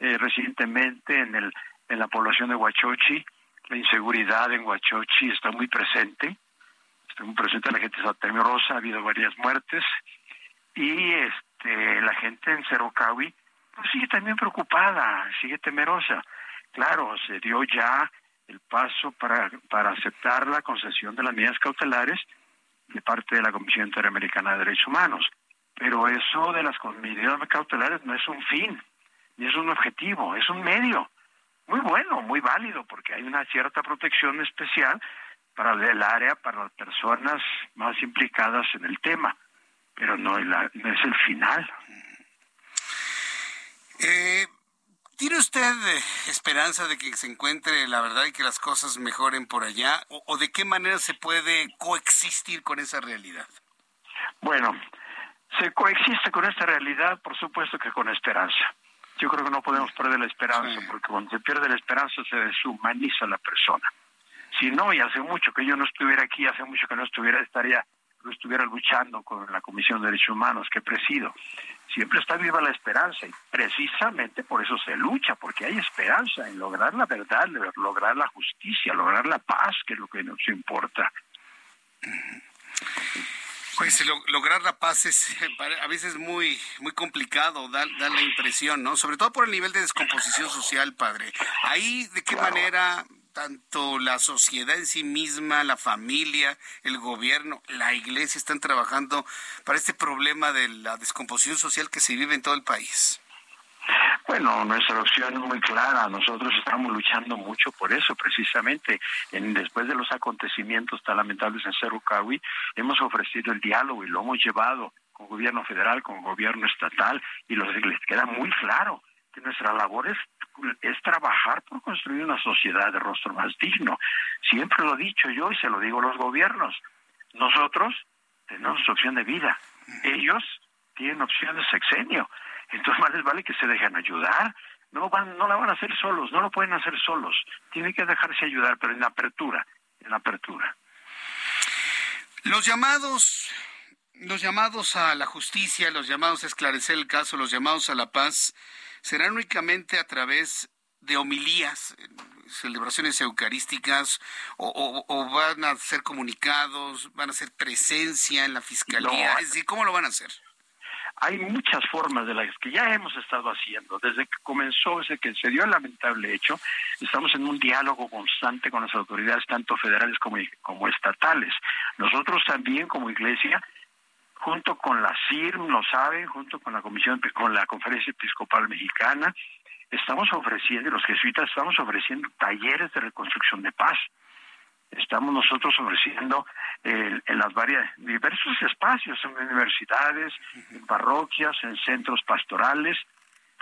eh, recientemente en, el, en la población de Huachochi. La inseguridad en Huachochi está muy presente. Está muy presente, la gente está temerosa, ha habido varias muertes. Y este la gente en Cerocawi pues sigue también preocupada, sigue temerosa. Claro, se dio ya el paso para, para aceptar la concesión de las medidas cautelares de parte de la Comisión Interamericana de Derechos Humanos. Pero eso de las medidas cautelares no es un fin, y es un objetivo, es un medio muy bueno, muy válido, porque hay una cierta protección especial para el área, para las personas más implicadas en el tema, pero no, no es el final. Eh, ¿Tiene usted eh, esperanza de que se encuentre la verdad y que las cosas mejoren por allá? ¿O, de qué manera se puede coexistir con esa realidad? Bueno, se coexiste con esta realidad, por supuesto que con esperanza yo creo que no podemos perder la esperanza, porque cuando se pierde la esperanza se deshumaniza la persona. Si no, y hace mucho que yo no estuviera aquí, hace mucho que no estuviera, estaría, no estuviera luchando con la Comisión de Derechos Humanos que presido. Siempre está viva la esperanza y precisamente por eso se lucha, porque hay esperanza en lograr la verdad, lograr la justicia, lograr la paz, que es lo que nos importa. Pues lograr la paz es a veces muy muy complicado, da, la impresión, ¿no? Sobre todo por el nivel de descomposición social, padre. Ahí, ¿de qué manera tanto la sociedad en sí misma, la familia, el gobierno, la iglesia están trabajando para este problema de la descomposición social que se vive en todo el país? Bueno, nuestra opción es muy clara. Nosotros estamos luchando mucho por eso, precisamente. En, después de los acontecimientos tan lamentables en Cerucawi, hemos ofrecido el diálogo y lo hemos llevado con gobierno federal, con gobierno estatal, y los, les queda muy claro que nuestra labor es, es trabajar por construir una sociedad de rostro más digno. Siempre lo he dicho yo y se lo digo a los gobiernos. Nosotros tenemos opción de vida. Ellos tienen opción de sexenio. Entonces más les vale que se dejen ayudar. No, van, no la van a hacer solos, no lo pueden hacer solos. Tienen que dejarse ayudar, pero en la apertura, en la apertura. Los llamados, los llamados a la justicia, los llamados a esclarecer el caso, los llamados a la paz, serán únicamente a través de homilías, celebraciones eucarísticas, o, van a ser comunicados, van a ser presencia en la fiscalía. es decir, ¿cómo lo van a hacer? Hay muchas formas de las que ya hemos estado haciendo. Desde que comenzó, desde que se dio el lamentable hecho, estamos en un diálogo constante con las autoridades, tanto federales como, estatales. Nosotros también, como iglesia, junto con la CIRM, lo saben, junto con la Comisión, con la Conferencia Episcopal Mexicana, estamos ofreciendo, los jesuitas estamos ofreciendo talleres de reconstrucción de paz. Estamos nosotros ofreciendo en las varias diversos espacios, en universidades, en parroquias, en centros pastorales,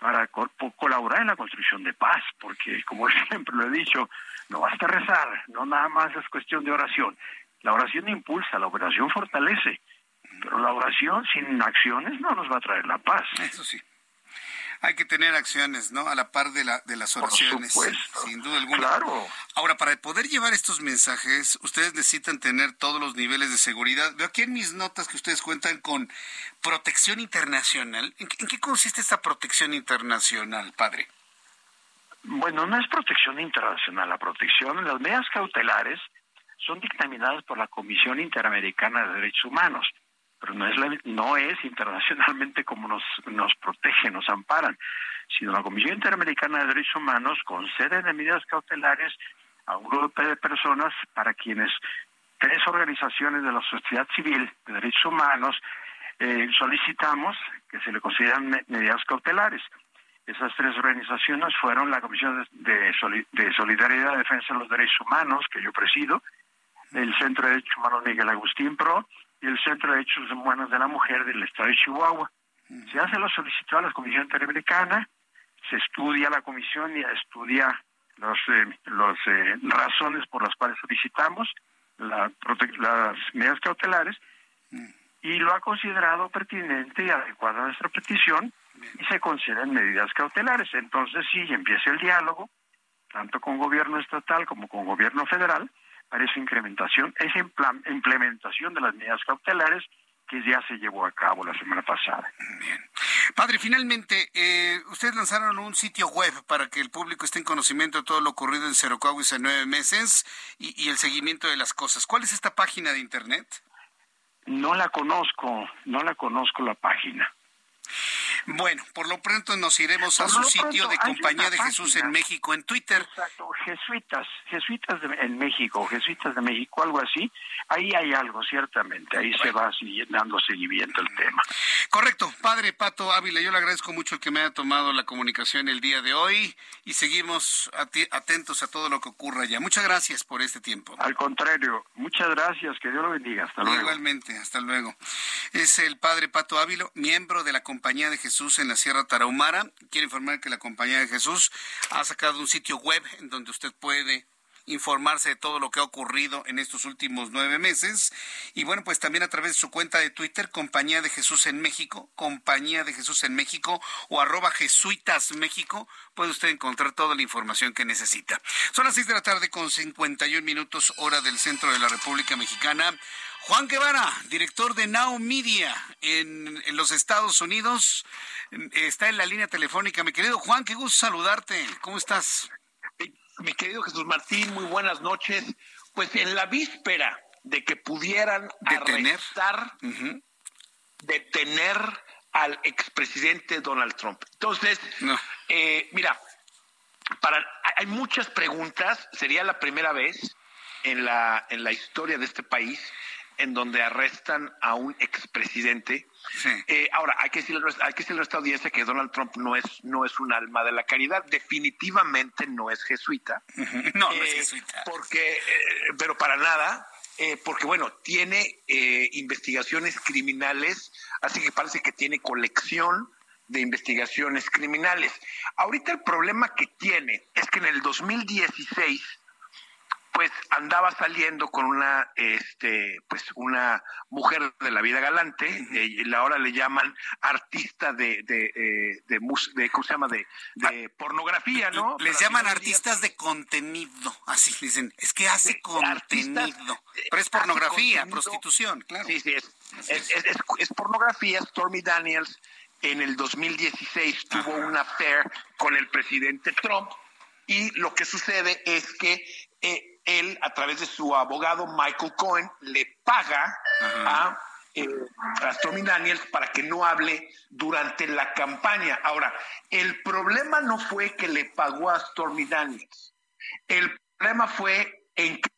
para colaborar en la construcción de paz, porque como siempre lo he dicho, no basta rezar, no nada más es cuestión de oración. La oración impulsa, la oración fortalece, pero la oración sin acciones no nos va a traer la paz. Eso sí hay que tener acciones, ¿no? A la par de, la, de las oraciones. sin duda alguna. Claro. Ahora, para poder llevar estos mensajes, ustedes necesitan tener todos los niveles de seguridad. Veo aquí en mis notas que ustedes cuentan con protección internacional. ¿En, qué consiste esta protección internacional, padre? Bueno, no es protección internacional. La protección, las medidas cautelares son dictaminadas por la Comisión Interamericana de Derechos Humanos pero no es, no es internacionalmente como nos, nos protegen, nos amparan, sino la Comisión Interamericana de Derechos Humanos concede medidas cautelares a un grupo de personas para quienes tres organizaciones de la sociedad civil de derechos humanos eh, solicitamos que se le consideran medidas cautelares. Esas tres organizaciones fueron la Comisión de, de Solidaridad y Defensa de los Derechos Humanos, que yo presido, el Centro de Derechos Humanos Miguel Agustín Pro y el Centro de Derechos Humanos de la Mujer del Estado de Chihuahua. Se hace la solicitud a la Comisión Interamericana, se estudia la comisión y estudia los, eh, los eh, razones por las cuales solicitamos las medidas cautelares y lo ha considerado pertinente y adecuado a nuestra petición y se conceden medidas cautelares. Entonces sí, empieza el diálogo, tanto con gobierno estatal como con gobierno federal, para esa incrementación, esa implementación de las medidas cautelares que ya se llevó a cabo la semana pasada. Bien. Padre, finalmente, eh, ustedes lanzaron un sitio web para que el público esté en conocimiento de todo lo ocurrido en Cerocoahuis en nueve meses y, y el seguimiento de las cosas. ¿Cuál es esta página de Internet? No la conozco, no la conozco la página. Bueno, por lo pronto nos iremos a su sitio de Compañía de Jesús en México en Twitter. Exacto, Jesuitas, Jesuitas en México, Jesuitas de México, algo así. Ahí hay algo, ciertamente. Ahí se va dando seguimiento al tema. Correcto. Padre Pato Ávila, yo le agradezco mucho que me haya tomado la comunicación el día de hoy y seguimos atentos a todo lo que ocurra allá. Muchas gracias por este tiempo. Al contrario, muchas gracias. Que Dios lo bendiga. Hasta luego. Igualmente, hasta luego. Es el Padre Pato Ávila, miembro de la Compañía de Jesús en la Sierra Tarahumara. Quiero informar que la Compañía de Jesús ha sacado un sitio web en donde usted puede informarse de todo lo que ha ocurrido en estos últimos nueve meses. Y bueno, pues también a través de su cuenta de Twitter, Compañía de Jesús en México, Compañía de Jesús en México o arroba Jesuitas México, puede usted encontrar toda la información que necesita. Son las seis de la tarde con 51 minutos hora del centro de la República Mexicana. Juan Guevara, director de Now Media en, los Estados Unidos, está en la línea telefónica. Mi querido Juan, qué gusto saludarte. ¿Cómo estás? Mi querido Jesús Martín, muy buenas noches. Pues en la víspera de que pudieran detener, arrestar, detener al expresidente Donald Trump. Entonces, eh, mira, para, hay muchas preguntas. Sería la primera vez en la, en la historia de este país en donde arrestan a un expresidente. Eh, ahora, hay que, decirle, hay que decirle a nuestra audiencia que Donald Trump no es, no es un alma de la caridad, definitivamente no es jesuita. no, no es eh, jesuita. Porque, eh, pero para nada, porque bueno, tiene investigaciones criminales, así que parece que tiene colección de investigaciones criminales. Ahorita el problema que tiene es que en el 2016 pues andaba saliendo con una este pues una mujer de la vida galante y eh, ahora le llaman artista de de, eh, de, de, ¿cómo se llama? de, de ah, pornografía no les llaman artistas de contenido así dicen es que hace contenido pero es pornografía prostitución claro. Sí sí es es, es, pornografía. Stormy Daniels en el 2016 tuvo una affair con el presidente Trump y lo que sucede es que eh, él, a través de su abogado Michael Cohen, le paga a, eh, a Stormy Daniels para que no hable durante la campaña. Ahora, el problema no fue que le pagó a Stormy Daniels. El problema fue en que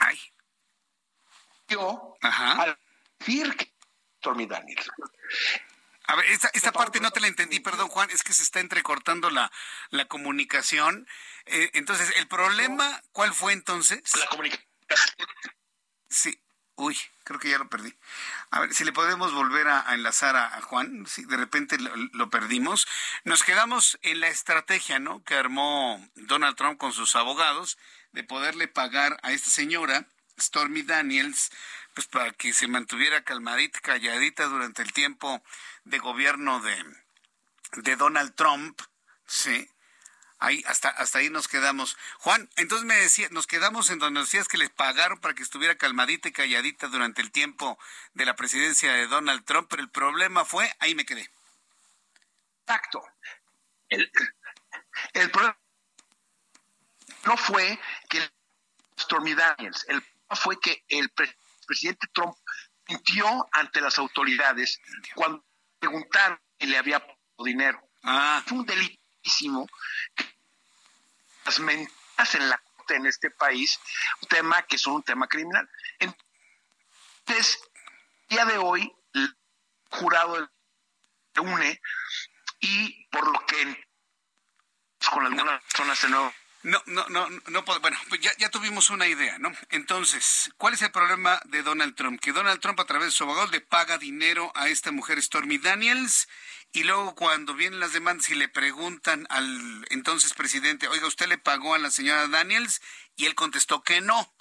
Ay. al decir que Stormy Daniels. A ver, esta, parte no te la entendí, perdón Juan, es que se está entrecortando la, la comunicación. Eh, entonces, ¿el problema cuál fue entonces? La comunicación. Sí, uy, creo que ya lo perdí. A ver, si le podemos volver a, enlazar a, Juan, si de repente lo, perdimos. Nos quedamos en la estrategia, ¿no? Que armó Donald Trump con sus abogados de poderle pagar a esta señora, Stormy Daniels, pues para que se mantuviera calmadita, calladita durante el tiempo de gobierno de, de Donald Trump, ¿sí? Ahí, hasta, hasta ahí nos quedamos. Juan, entonces me decía, nos quedamos en donde decías que les pagaron para que estuviera calmadita y calladita durante el tiempo de la presidencia de Donald Trump, pero el problema fue, ahí me quedé. Exacto. El, problema no fue que Stormy Daniels, el problema fue que el presidente Trump mintió ante las autoridades cuando preguntaron si le había dinero. Ah. Fue un delitísimo las mentiras en la corte en este país, un tema que son un tema criminal. Entonces, día de hoy, el jurado se une y por lo que con algunas personas de nuevo no, no, no, no, bueno, pues ya, ya tuvimos una idea, ¿no? Entonces, ¿cuál es el problema de Donald Trump? Que Donald Trump a través de su abogado le paga dinero a esta mujer Stormy Daniels y luego cuando vienen las demandas y le preguntan al entonces presidente, oiga, ¿usted le pagó a la señora Daniels? Y él contestó que no.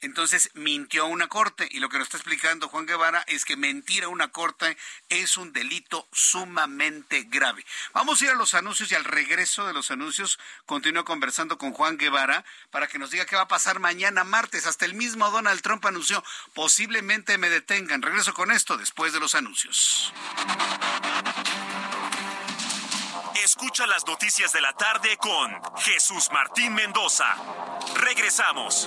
Entonces mintió a una corte y lo que nos está explicando Juan Guevara es que mentir a una corte es un delito sumamente grave. Vamos a ir a los anuncios y al regreso de los anuncios continúo conversando con Juan Guevara para que nos diga qué va a pasar mañana martes. Hasta el mismo Donald Trump anunció posiblemente me detengan. Regreso con esto después de los anuncios. Escucha las noticias de la tarde con Jesús Martín Mendoza. Regresamos.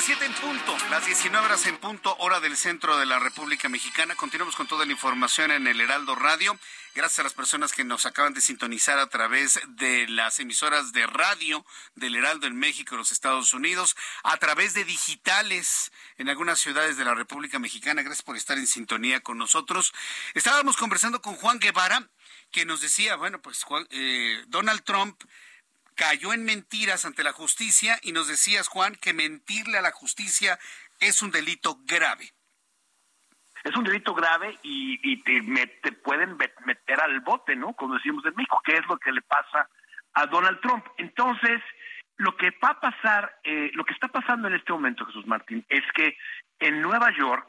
Las 7 en punto, las 19 horas en punto, hora del centro de la República Mexicana. Continuamos con toda la información en el Heraldo Radio. Gracias a las personas que nos acaban de sintonizar a través de las emisoras de radio del Heraldo en México y los Estados Unidos, a través de digitales en algunas ciudades de la República Mexicana. Gracias por estar en sintonía con nosotros. Estábamos conversando con Juan Guevara, que nos decía, bueno, pues eh, Donald Trump cayó en mentiras ante la justicia y nos decías, Juan, que mentirle a la justicia es un delito grave. Es un delito grave y, te, pueden meter al bote, ¿no? Como decimos en México, que es lo que le pasa a Donald Trump. Entonces, lo que va a pasar, eh, lo que está pasando en este momento, Jesús Martín, es que en Nueva York,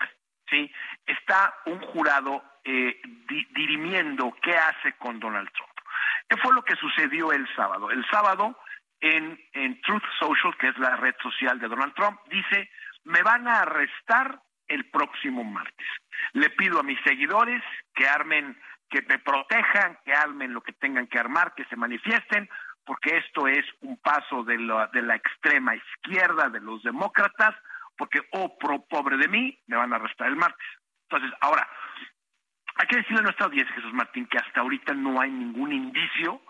¿sí? Está un jurado eh, dirimiendo qué hace con Donald Trump. ¿Qué fue lo que sucedió el sábado? El sábado, en, en Truth Social, que es la red social de Donald Trump, dice, me van a arrestar el próximo martes. Le pido a mis seguidores que armen, que me protejan, que armen lo que tengan que armar, que se manifiesten, porque esto es un paso de la, de la extrema izquierda, de los demócratas, porque, oh, pobre de mí, me van a arrestar el martes. Entonces, ahora, hay que decirle a nuestra audiencia, Jesús Martín, que hasta ahorita no hay ningún indicio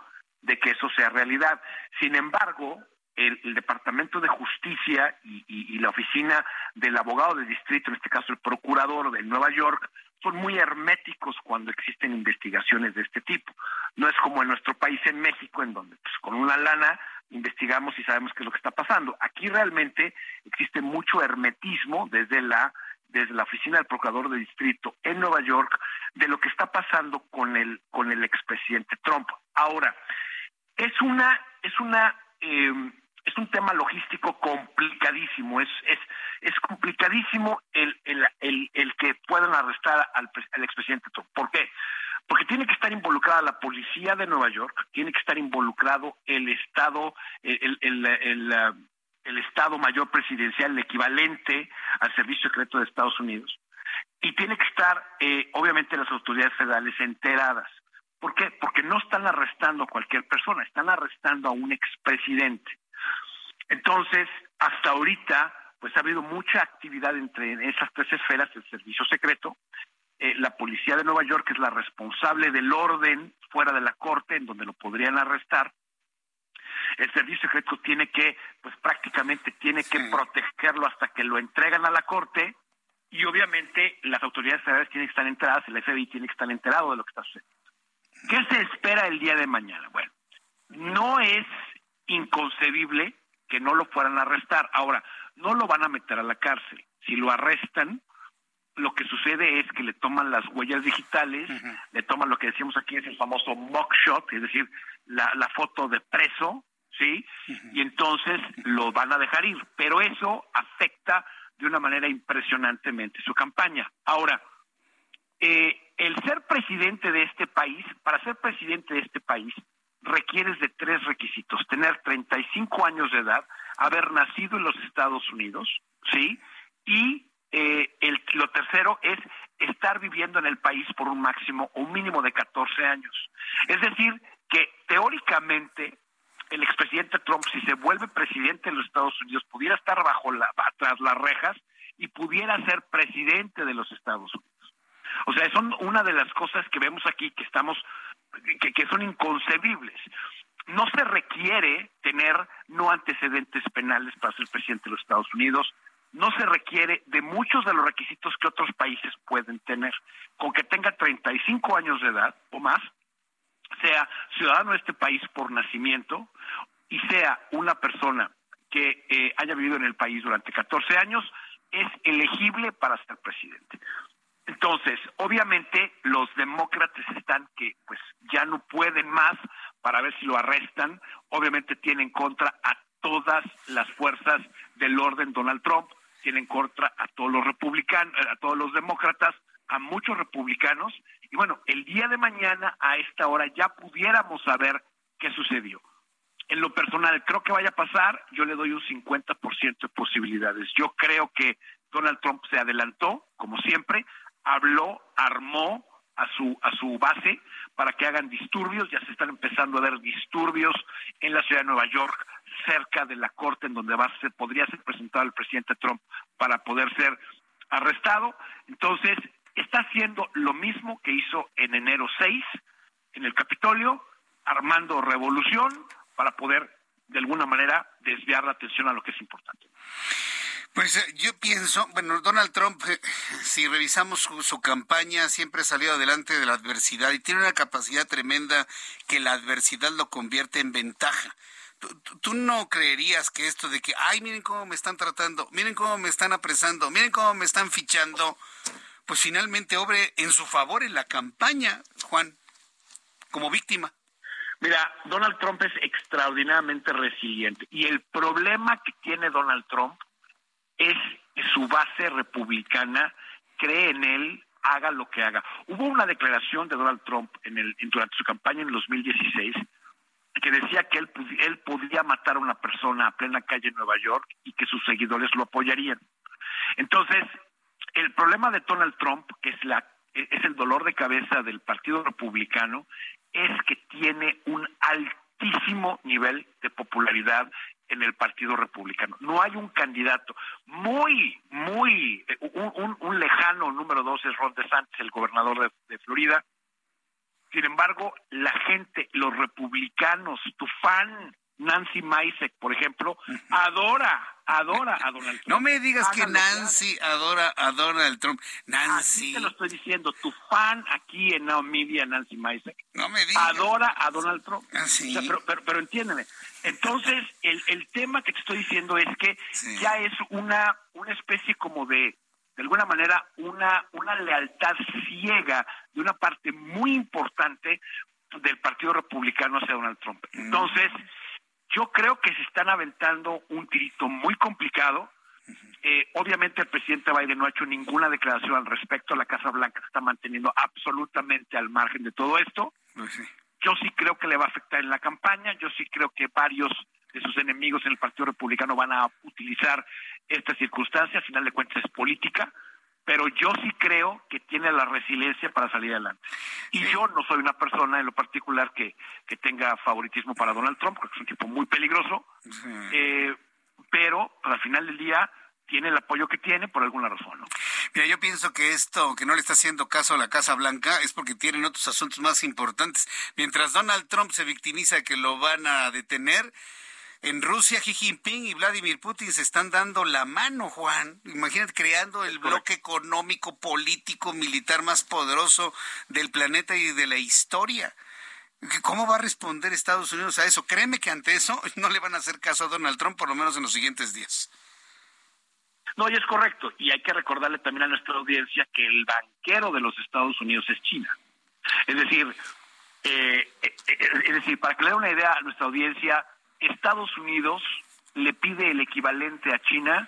de que eso sea realidad. Sin embargo, el, Departamento de Justicia y, la oficina del abogado de distrito, en este caso el procurador de Nueva York, son muy herméticos cuando existen investigaciones de este tipo. No es como en nuestro país, en México, en donde pues, con una lana investigamos y sabemos qué es lo que está pasando. Aquí realmente existe mucho hermetismo desde la desde la oficina del procurador de distrito en Nueva York de lo que está pasando con el con el expresidente Trump. Ahora es una es una em, es un tema logístico complicadísimo. Es es es complicadísimo el el, el, el que puedan arrestar al, al expresidente Trump. ¿Por qué? porque tiene que estar involucrada la policía de Nueva York, tiene que estar involucrado el Estado, el, el, el, el Estado Mayor Presidencial, el equivalente al Servicio Secreto de Estados Unidos, y tiene que estar, eh, obviamente, las autoridades federales enteradas. ¿Por qué? Porque no están arrestando a cualquier persona, están arrestando a un expresidente. Entonces, hasta ahorita, pues ha habido mucha actividad entre esas tres esferas, el servicio secreto, eh, la policía de Nueva York es la responsable del orden fuera de la corte, en donde lo podrían arrestar. El servicio secreto tiene que, pues prácticamente tiene que protegerlo hasta que lo entregan a la corte y obviamente las autoridades federales tienen que estar enteradas, el FBI tiene que estar enterado de lo que está sucediendo. ¿Qué se espera el día de mañana? Bueno, no es inconcebible que no lo fueran a arrestar. Ahora, no lo van a meter a la cárcel. Si lo arrestan, lo que sucede es que le toman las huellas digitales, le toman lo que decimos aquí es el famoso mugshot, es decir, la, la foto de preso, ¿sí? Y entonces lo van a dejar ir. Pero eso afecta de una manera impresionantemente su campaña. Ahora, eh, el ser presidente de este país, para ser presidente de este país, requieres de tres requisitos. Tener 35 años de edad, haber nacido en los Estados Unidos, ¿sí? Y eh, el, lo tercero es estar viviendo en el país por un máximo o un mínimo de 14 años. Es decir, que teóricamente el expresidente Trump, si se vuelve presidente de los Estados Unidos, pudiera estar bajo la, tras las rejas y pudiera ser presidente de los Estados Unidos. O sea, son una de las cosas que vemos aquí que estamos, que, que son inconcebibles. No se requiere tener no antecedentes penales para ser presidente de los Estados Unidos, no se requiere de muchos de los requisitos que otros países pueden tener. Con que tenga 35 años de edad o más, sea ciudadano de este país por nacimiento y sea una persona que eh, haya vivido en el país durante 14 años, es elegible para ser presidente. Entonces, obviamente los demócratas están que pues ya no pueden más para ver si lo arrestan, obviamente tienen contra a todas las fuerzas del orden Donald Trump, tienen contra a todos los republicanos, a todos los demócratas, a muchos republicanos y bueno, el día de mañana a esta hora ya pudiéramos saber qué sucedió. En lo personal, creo que vaya a pasar, yo le doy un 50% de posibilidades. Yo creo que Donald Trump se adelantó, como siempre, habló, armó a su a su base para que hagan disturbios, ya se están empezando a ver disturbios en la ciudad de Nueva York, cerca de la corte en donde va a podría ser presentado el presidente Trump para poder ser arrestado. Entonces, está haciendo lo mismo que hizo en enero 6 en el Capitolio, armando revolución para poder de alguna manera desviar la atención a lo que es importante. Pues eh, yo pienso, bueno, Donald Trump, eh, si revisamos su, campaña, siempre ha salido adelante de la adversidad y tiene una capacidad tremenda que la adversidad lo convierte en ventaja. ¿Tú, no creerías que esto de que, ay, miren cómo me están tratando, miren cómo me están apresando, miren cómo me están fichando, pues finalmente obre en su favor en la campaña, Juan, como víctima. Mira, Donald Trump es extraordinariamente resiliente y el problema que tiene Donald Trump es que su base republicana cree en él, haga lo que haga. Hubo una declaración de Donald Trump en el, durante su campaña en 2016 que decía que él, él podía matar a una persona a plena calle en Nueva York y que sus seguidores lo apoyarían. Entonces, el problema de Donald Trump, que es, la, es el dolor de cabeza del Partido Republicano, es que tiene un altísimo nivel de popularidad en el Partido Republicano. No hay un candidato muy, muy, eh, un, un, lejano número dos es Ron DeSantis, el gobernador de, de Florida. Sin embargo, la gente, los republicanos, tu fan Nancy Maisek, por ejemplo, adora, adora a Donald Trump. No me digas que Nancy adora a Donald Trump. Nancy. Así te lo estoy diciendo. Tu fan aquí en Now Media, Nancy Maisek, no me digas. adora a Donald Trump. Ah, pero, pero, pero, entiéndeme. Entonces, el, el tema que te estoy diciendo es que ya es una, una especie como de, de alguna manera, una, una lealtad ciega de una parte muy importante del Partido Republicano hacia Donald Trump. Mm. Yo creo que se están aventando un tirito muy complicado. eh, obviamente el presidente Biden no ha hecho ninguna declaración al respecto. La Casa Blanca se está manteniendo absolutamente al margen de todo esto. Pues Yo sí creo que le va a afectar en la campaña. Yo sí creo que varios de sus enemigos en el Partido Republicano van a utilizar esta circunstancia. A final de cuentas es política pero yo sí creo que tiene la resiliencia para salir adelante. Y yo no soy una persona en lo particular que, que tenga favoritismo para Donald Trump, porque es un tipo muy peligroso, eh, pero al final del día tiene el apoyo que tiene por alguna razón. ¿no? Mira, yo pienso que esto, que no le está haciendo caso a la Casa Blanca, es porque tienen otros asuntos más importantes. Mientras Donald Trump se victimiza que lo van a detener, en Rusia, Xi Jinping y Vladimir Putin se están dando la mano, Juan. Imagínate creando el bloque económico, político, militar más poderoso del planeta y de la historia. ¿Cómo va a responder Estados Unidos a eso? Créeme que ante eso no le van a hacer caso a Donald Trump, por lo menos en los siguientes días. No, y es correcto. Y hay que recordarle también a nuestra audiencia que el banquero de los Estados Unidos es China. Es decir, eh, eh, eh, es decir, para que le dé una idea a nuestra audiencia, Estados Unidos le pide el equivalente a China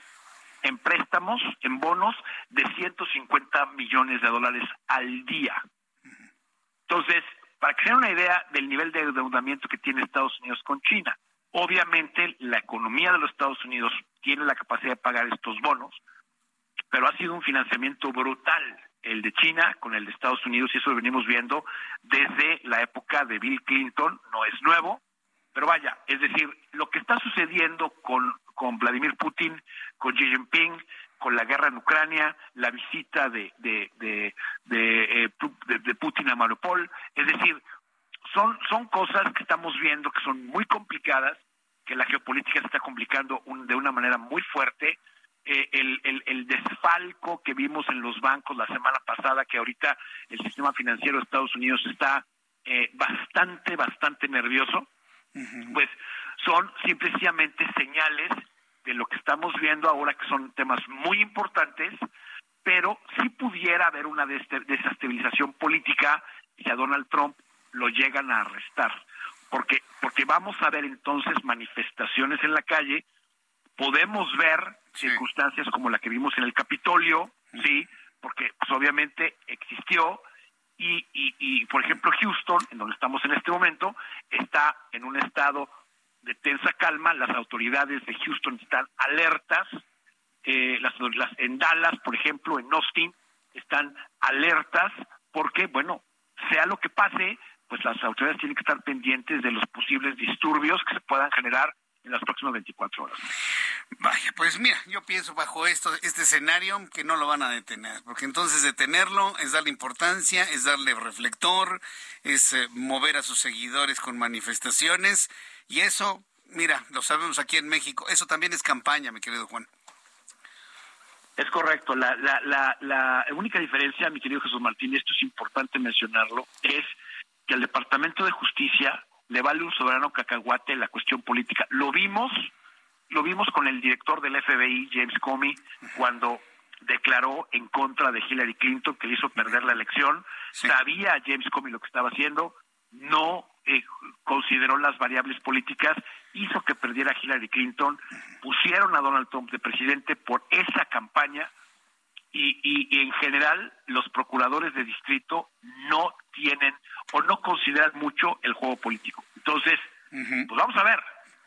en préstamos, en bonos, de 150 millones de dólares al día. Entonces, para que se una idea del nivel de endeudamiento que tiene Estados Unidos con China, obviamente la economía de los Estados Unidos tiene la capacidad de pagar estos bonos, pero ha sido un financiamiento brutal el de China con el de Estados Unidos y eso lo venimos viendo desde la época de Bill Clinton, no es nuevo, pero vaya, es decir, lo que está sucediendo con, con Vladimir Putin, con Xi Jinping, con la guerra en Ucrania, la visita de, de, de, de, eh, Putin a Mariupol, es decir, son, son cosas que estamos viendo que son muy complicadas, que la geopolítica se está complicando de una manera muy fuerte. Eh, el, el, el, desfalco que vimos en los bancos la semana pasada, que ahorita el sistema financiero de Estados Unidos está eh, bastante, bastante nervioso pues son simplemente señales de lo que estamos viendo ahora, que son temas muy importantes, pero si pudiera haber una desestabilización política si a Donald Trump lo llegan a arrestar, porque porque vamos a ver entonces manifestaciones en la calle, podemos ver circunstancias como la que vimos en el Capitolio, sí, porque pues, obviamente existió y, y, por ejemplo, Houston, en donde estamos en este momento, está en un estado de tensa calma. Las autoridades de Houston están alertas. Eh, las, las, en Dallas, por ejemplo, en Austin, están alertas porque, bueno, sea lo que pase, pues las autoridades tienen que estar pendientes de los posibles disturbios que se puedan generar en las próximas 24 horas. Vaya, pues mira, yo pienso bajo esto, este escenario que no lo van a detener, porque entonces detenerlo es darle importancia, es darle reflector, es eh, mover a sus seguidores con manifestaciones y eso, mira, lo sabemos aquí en México, eso también es campaña, mi querido Juan. Es correcto. La, la, la, la única diferencia, mi querido Jesús Martín, y esto es importante mencionarlo, es que al Departamento de Justicia le vale un soberano cacahuate la cuestión política. Lo vimos, lo vimos con el director del FBI, James Comey, cuando declaró en contra de Hillary Clinton, que le hizo perder la elección. Sabía James Comey lo que estaba haciendo, no eh, consideró las variables políticas, hizo que perdiera Hillary Clinton, pusieron a Donald Trump de presidente por esa campaña y, y en general los procuradores de distrito no tienen o no consideran mucho el juego político. Entonces, pues vamos a ver.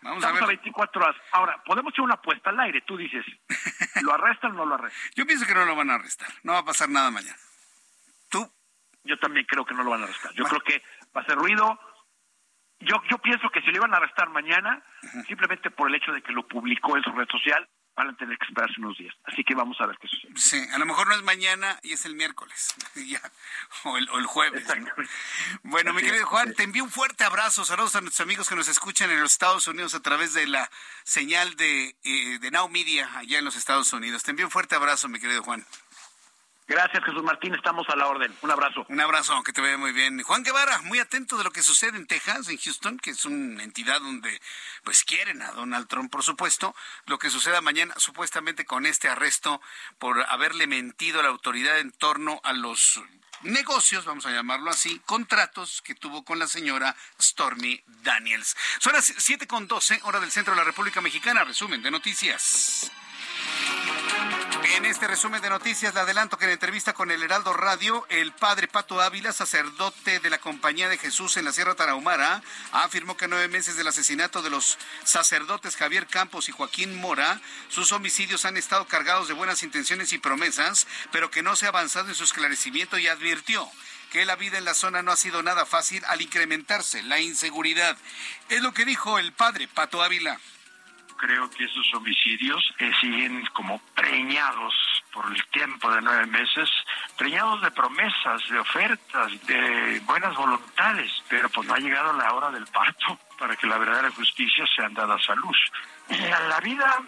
Vamos Estamos a, 24 horas. Ahora, podemos hacer una apuesta al aire. Tú dices, ¿lo arrestan o no lo arrestan? Yo pienso que no lo van a arrestar. No va a pasar nada mañana. ¿Tú? Yo también creo que no lo van a arrestar. Yo creo que va a ser ruido. Yo, yo pienso que si lo iban a arrestar mañana, simplemente por el hecho de que lo publicó en su red social, van a tener que esperarse unos días. Así que vamos a ver qué sucede. Sí, a lo mejor no es mañana y es el miércoles, o, el, jueves. Bueno, mi querido Juan, te envío un fuerte abrazo. Saludos a nuestros amigos que nos escuchan en los Estados Unidos a través de la señal de, eh, de Now Media allá en los Estados Unidos. Te envío un fuerte abrazo, mi querido Juan. Gracias, Jesús Martín. Estamos a la orden. Un abrazo. Un abrazo, que te vea muy bien. Juan Guevara, muy atento de lo que sucede en Texas, en Houston, que es una entidad donde pues quieren a Donald Trump, por supuesto. Lo que suceda mañana, supuestamente con este arresto por haberle mentido a la autoridad en torno a los negocios, vamos a llamarlo así, contratos que tuvo con la señora Stormy Daniels. Son las 7 con 12, hora del centro de la República Mexicana. Resumen de noticias. En este resumen de noticias le adelanto que en entrevista con el Heraldo Radio, el padre Pato Ávila, sacerdote de la Compañía de Jesús en la Sierra Tarahumara, afirmó que nueve meses del asesinato de los sacerdotes Javier Campos y Joaquín Mora, sus homicidios han estado cargados de buenas intenciones y promesas, pero que no se ha avanzado en su esclarecimiento y advirtió que la vida en la zona no ha sido nada fácil al incrementarse la inseguridad. Es lo que dijo el padre Pato Ávila creo que esos homicidios eh, siguen como preñados por el tiempo de nueve meses, preñados de promesas, de ofertas, de buenas voluntades, pero pues no ha llegado la hora del parto para que la verdadera justicia sea dada a luz. La vida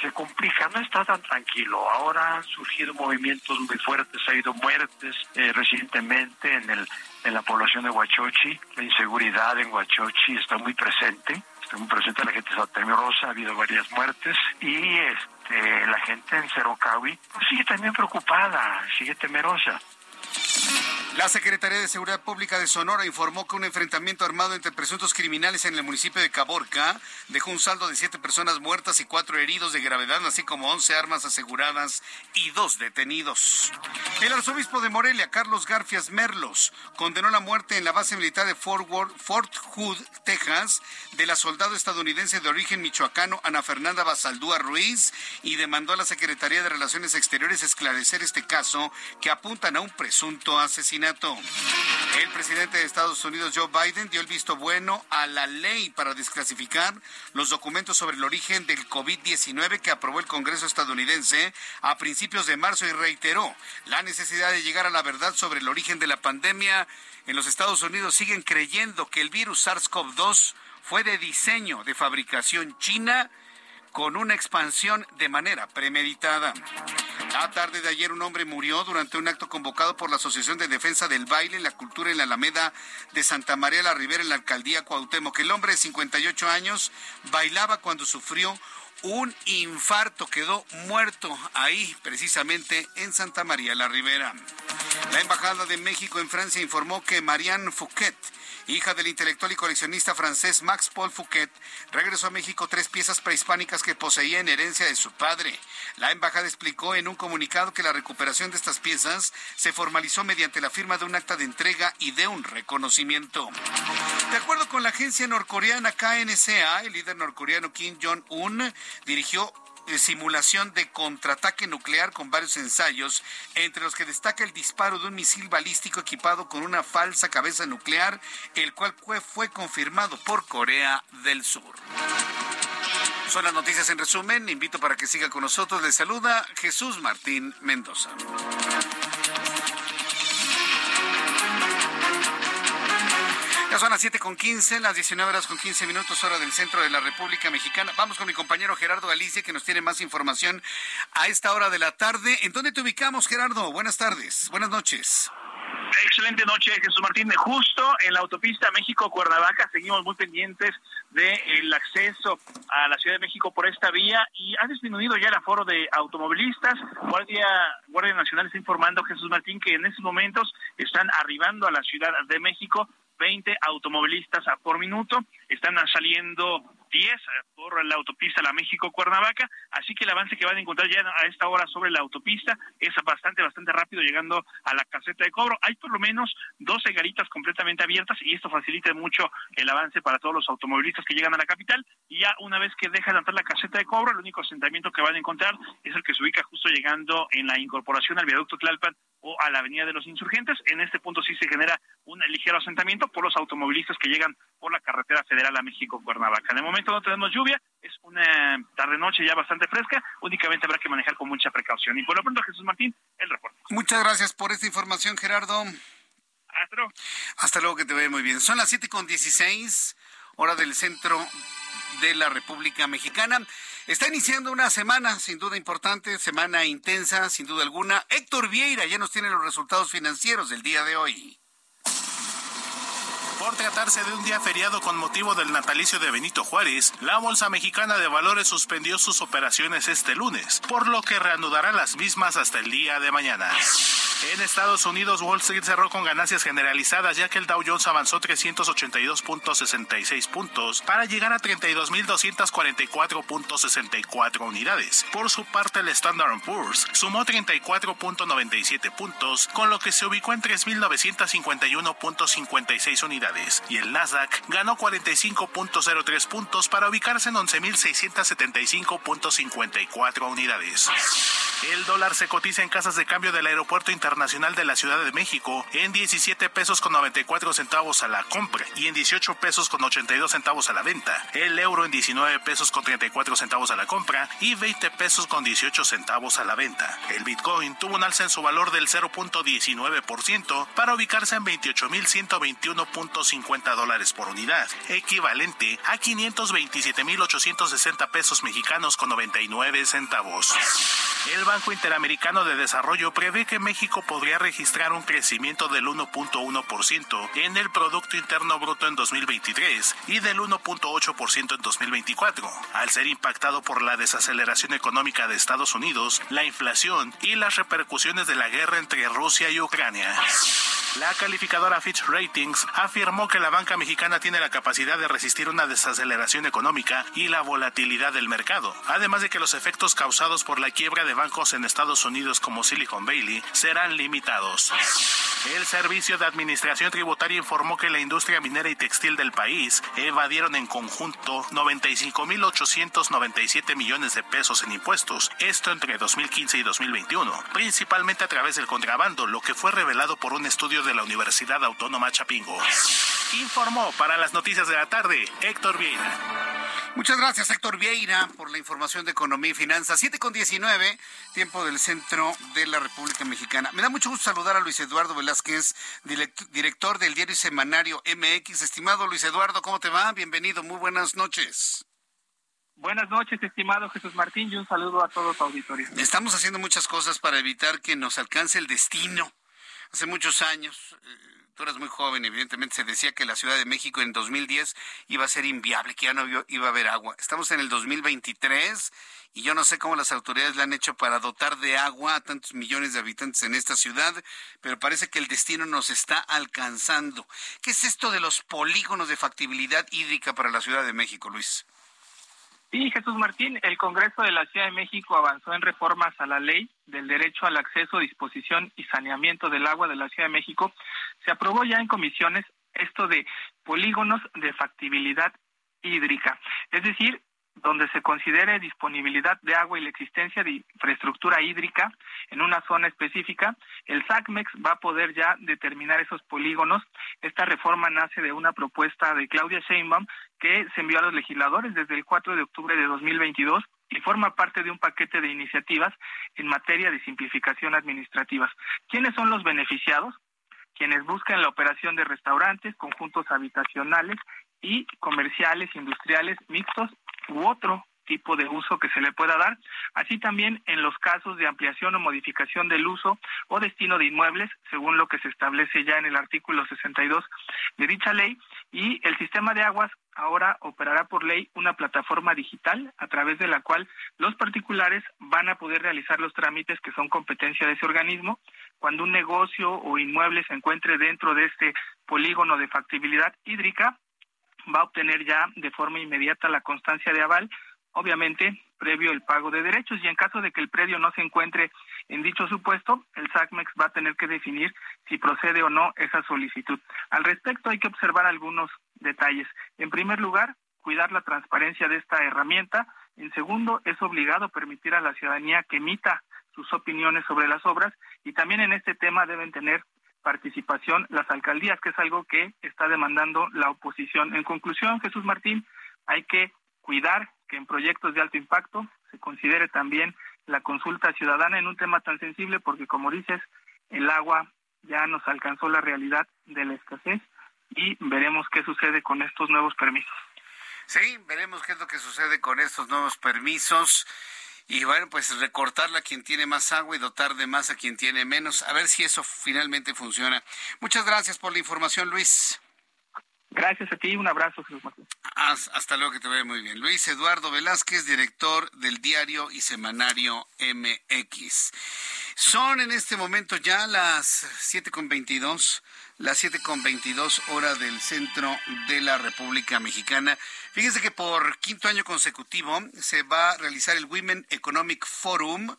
se complica, no está tan tranquilo. Ahora han surgido movimientos muy fuertes, ha habido muertes eh, recientemente en, el, en la población de Huachochi. La inseguridad en Huachochi está muy presente presenta la gente está temerosa, ha habido varias muertes y este, la gente en Cerocawi pues, sigue también preocupada, sigue temerosa. La Secretaría de Seguridad Pública de Sonora informó que un enfrentamiento armado entre presuntos criminales en el municipio de Caborca dejó un saldo de siete personas muertas y cuatro heridos de gravedad, así como once armas aseguradas y dos detenidos. El arzobispo de Morelia, Carlos Garfias Merlos, condenó la muerte en la base militar de Fort, Hood, Texas, de la soldado estadounidense de origen michoacano Ana Fernanda Basaldúa Ruiz y demandó a la Secretaría de Relaciones Exteriores esclarecer este caso que apuntan a un presunto asesinato. El presidente de Estados Unidos, Joe Biden, dio el visto bueno a la ley para desclasificar los documentos sobre el origen del COVID-19 que aprobó el Congreso estadounidense a principios de marzo y reiteró la necesidad de llegar a la verdad sobre el origen de la pandemia. En los Estados Unidos siguen creyendo que el virus SARS-CoV-2 fue de diseño de fabricación china con una expansión de manera premeditada. La tarde de ayer un hombre murió durante un acto convocado por la Asociación de Defensa del Baile, la Cultura en la Alameda de Santa María la Ribera en la alcaldía Cuauhtémoc. El hombre de 58 años bailaba cuando sufrió un infarto, quedó muerto ahí precisamente en Santa María la Ribera. La Embajada de México en Francia informó que Marianne Fouquet hija del intelectual y coleccionista francés Max Paul Fouquet, regresó a México tres piezas prehispánicas que poseía en herencia de su padre. La embajada explicó en un comunicado que la recuperación de estas piezas se formalizó mediante la firma de un acta de entrega y de un reconocimiento. De acuerdo con la agencia norcoreana KNCA, el líder norcoreano Kim Jong-un dirigió simulación de contraataque nuclear con varios ensayos, entre los que destaca el disparo de un misil balístico equipado con una falsa cabeza nuclear, el cual fue confirmado por Corea del Sur. Son las noticias en resumen. Invito para que siga con nosotros. Le saluda Jesús Martín Mendoza. Son las 7 con 15, las 19 horas con 15 minutos, hora del centro de la República Mexicana. Vamos con mi compañero Gerardo Galicia, que nos tiene más información a esta hora de la tarde. ¿En dónde te ubicamos, Gerardo? Buenas tardes, buenas noches. Excelente noche, Jesús Martín. Justo en la autopista México-Cuernavaca seguimos muy pendientes del acceso a la Ciudad de México por esta vía y ha disminuido ya el aforo de automovilistas. Guardia, Guardia Nacional está informando, Jesús Martín, que en estos momentos están arribando a la Ciudad de México 20 automovilistas por minuto. Están saliendo 10 eh, por la autopista La México-Cuernavaca, así que el avance que van a encontrar ya a esta hora sobre la autopista es bastante, bastante rápido llegando a la caseta de cobro. Hay por lo menos 12 garitas completamente abiertas y esto facilita mucho el avance para todos los automovilistas que llegan a la capital y ya una vez que dejan de entrar la caseta de cobro, el único asentamiento que van a encontrar es el que se ubica justo llegando en la incorporación al viaducto Tlalpan o a la Avenida de los Insurgentes. En este punto sí se genera un ligero asentamiento por los automovilistas que llegan por la carretera federal a México-Cuernavaca. El momento no tenemos lluvia, es una tarde-noche ya bastante fresca, únicamente habrá que manejar con mucha precaución. Y por lo pronto, Jesús Martín, el reporte. Muchas gracias por esta información, Gerardo. Hasta luego. Hasta luego, que te vea muy bien. Son las siete con dieciséis, hora del centro de la República Mexicana. Está iniciando una semana, sin duda importante, semana intensa, sin duda alguna. Héctor Vieira ya nos tiene los resultados financieros del día de hoy. Por tratarse de un día feriado con motivo del natalicio de Benito Juárez, la Bolsa Mexicana de Valores suspendió sus operaciones este lunes, por lo que reanudará las mismas hasta el día de mañana. En Estados Unidos, Wall Street cerró con ganancias generalizadas ya que el Dow Jones avanzó 382.66 puntos para llegar a 32.244.64 unidades. Por su parte, el Standard Poor's sumó 34.97 puntos, con lo que se ubicó en 3.951.56 unidades, y el Nasdaq ganó 45.03 puntos para ubicarse en 11.675.54 unidades. El dólar se cotiza en casas de cambio del Aeropuerto Internacional de la Ciudad de México en 17 pesos con 94 centavos a la compra y en 18 pesos con 82 centavos a la venta. El euro en 19 pesos con 34 centavos a la compra y 20 pesos con 18 centavos a la venta. El Bitcoin tuvo un alza en su valor del 0.19% para ubicarse en 28.121.50 dólares por unidad, equivalente a 527.860 pesos mexicanos con 99 centavos. El Banco Interamericano de Desarrollo prevé que México podría registrar un crecimiento del 1.1% en el Producto Interno Bruto en 2023 y del 1.8% en 2024, al ser impactado por la desaceleración económica de Estados Unidos, la inflación y las repercusiones de la guerra entre Rusia y Ucrania. La calificadora Fitch Ratings afirmó que la banca mexicana tiene la capacidad de resistir una desaceleración económica y la volatilidad del mercado, además de que los efectos causados por la quiebra de bancos en Estados Unidos como Silicon Valley serán limitados. El Servicio de Administración Tributaria informó que la industria minera y textil del país evadieron en conjunto 95.897 millones de pesos en impuestos, esto entre 2015 y 2021, principalmente a través del contrabando, lo que fue revelado por un estudio de la Universidad Autónoma Chapingo. Informó para las noticias de la tarde Héctor Vieira. Muchas gracias, Héctor Vieira, por la información de economía y finanzas. 7 con 19, tiempo del centro de la República Mexicana. Me da mucho gusto saludar a Luis Eduardo Velázquez, director del diario semanario MX. Estimado Luis Eduardo, ¿cómo te va? Bienvenido, muy buenas noches. Buenas noches, estimado Jesús Martín, y un saludo a todos los auditores. Estamos haciendo muchas cosas para evitar que nos alcance el destino. Hace muchos años. Eh, tú eras muy joven, evidentemente se decía que la Ciudad de México en 2010 iba a ser inviable, que ya no iba a haber agua. Estamos en el 2023 y yo no sé cómo las autoridades le han hecho para dotar de agua a tantos millones de habitantes en esta ciudad, pero parece que el destino nos está alcanzando. ¿Qué es esto de los polígonos de factibilidad hídrica para la Ciudad de México, Luis? Sí, Jesús Martín, el Congreso de la Ciudad de México avanzó en reformas a la ley del derecho al acceso, disposición y saneamiento del agua de la Ciudad de México. Se aprobó ya en comisiones esto de polígonos de factibilidad hídrica, es decir, donde se considere disponibilidad de agua y la existencia de infraestructura hídrica en una zona específica, el SACMEX va a poder ya determinar esos polígonos. Esta reforma nace de una propuesta de Claudia Sheinbaum que se envió a los legisladores desde el 4 de octubre de 2022 y forma parte de un paquete de iniciativas en materia de simplificación administrativa. ¿Quiénes son los beneficiados? Quienes buscan la operación de restaurantes, conjuntos habitacionales y comerciales, industriales, mixtos u otro tipo de uso que se le pueda dar, así también en los casos de ampliación o modificación del uso o destino de inmuebles, según lo que se establece ya en el artículo 62 de dicha ley, y el sistema de aguas ahora operará por ley una plataforma digital a través de la cual los particulares van a poder realizar los trámites que son competencia de ese organismo. Cuando un negocio o inmueble se encuentre dentro de este polígono de factibilidad hídrica, va a obtener ya de forma inmediata la constancia de aval, obviamente previo el pago de derechos y en caso de que el predio no se encuentre en dicho supuesto, el SACMEX va a tener que definir si procede o no esa solicitud. Al respecto hay que observar algunos detalles. En primer lugar, cuidar la transparencia de esta herramienta. En segundo, es obligado permitir a la ciudadanía que emita sus opiniones sobre las obras y también en este tema deben tener participación las alcaldías, que es algo que está demandando la oposición. En conclusión, Jesús Martín, hay que cuidar que en proyectos de alto impacto se considere también la consulta ciudadana en un tema tan sensible, porque como dices, el agua ya nos alcanzó la realidad de la escasez y veremos qué sucede con estos nuevos permisos. Sí, veremos qué es lo que sucede con estos nuevos permisos y bueno, pues recortarla a quien tiene más agua y dotar de más a quien tiene menos. A ver si eso finalmente funciona. Muchas gracias por la información, Luis. Gracias a ti, un abrazo, Jesús Martín. Hasta luego, que te vea muy bien. Luis Eduardo Velázquez, director del diario y semanario MX. Son en este momento ya las 7.22, las 7.22 hora del centro de la República Mexicana. Fíjense que por quinto año consecutivo se va a realizar el Women Economic Forum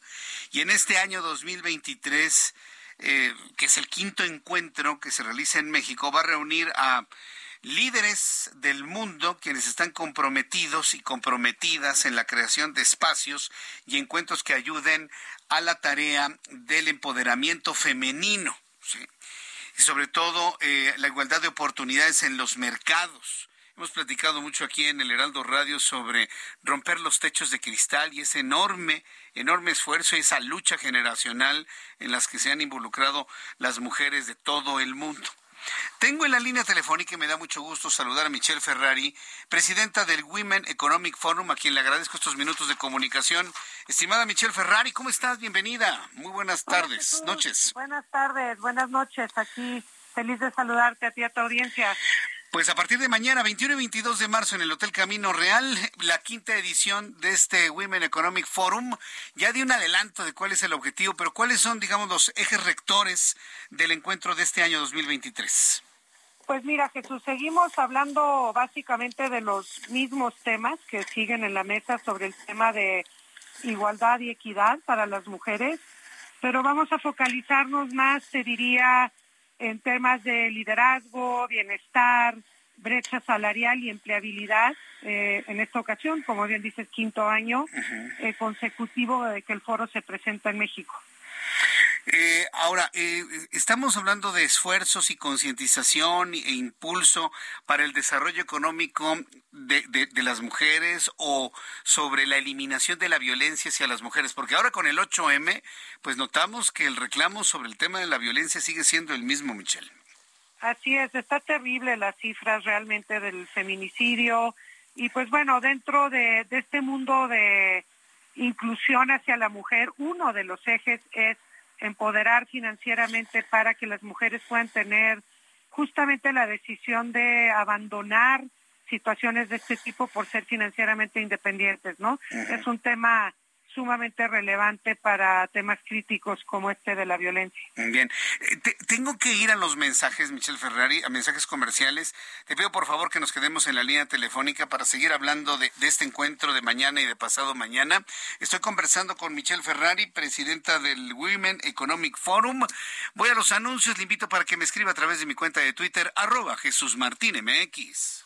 y en este año 2023, eh, que es el quinto encuentro que se realiza en México, va a reunir a líderes del mundo quienes están comprometidos y comprometidas en la creación de espacios y encuentros que ayuden a la tarea del empoderamiento femenino y sobre todo eh, la igualdad de oportunidades en los mercados. Hemos platicado mucho aquí en el Heraldo Radio sobre romper los techos de cristal y ese enorme, enorme esfuerzo y esa lucha generacional en las que se han involucrado las mujeres de todo el mundo. Tengo en la línea telefónica y me da mucho gusto saludar a Michelle Ferrari, presidenta del Women Economic Forum, a quien le agradezco estos minutos de comunicación. Estimada Michelle Ferrari, ¿cómo estás? Bienvenida. Muy buenas tardes, noches. Buenas tardes, buenas noches. Aquí feliz de saludarte a ti a tu audiencia. Pues a partir de mañana, 21 y 22 de marzo, en el Hotel Camino Real, la quinta edición de este Women Economic Forum. Ya di un adelanto de cuál es el objetivo, pero cuáles son, digamos, los ejes rectores del encuentro de este año 2023. Pues mira, Jesús, seguimos hablando básicamente de los mismos temas que siguen en la mesa sobre el tema de igualdad y equidad para las mujeres, pero vamos a focalizarnos más, se diría, en temas de liderazgo, bienestar, brecha salarial y empleabilidad. Eh, en esta ocasión, como bien dices, quinto año eh, consecutivo de que el foro se presenta en México. Eh, ahora, eh, estamos hablando de esfuerzos y concientización e impulso para el desarrollo económico de, las mujeres o sobre la eliminación de la violencia hacia las mujeres, porque ahora con el 8M, pues notamos que el reclamo sobre el tema de la violencia sigue siendo el mismo, Michelle. Así es, está terrible las cifras realmente del feminicidio y pues bueno, dentro de, de este mundo de inclusión hacia la mujer, uno de los ejes es empoderar financieramente para que las mujeres puedan tener justamente la decisión de abandonar situaciones de este tipo por ser financieramente independientes, ¿no? Es un tema sumamente relevante para temas críticos como este de la violencia. Bien, eh, tengo que ir a los mensajes, Michelle Ferrari, a mensajes comerciales. Te pido por favor que nos quedemos en la línea telefónica para seguir hablando de, este encuentro de mañana y de pasado mañana. Estoy conversando con Michelle Ferrari, presidenta del Women Economic Forum. Voy a los anuncios, le invito para que me escriba a través de mi cuenta de Twitter, arroba Jesús Martín MX.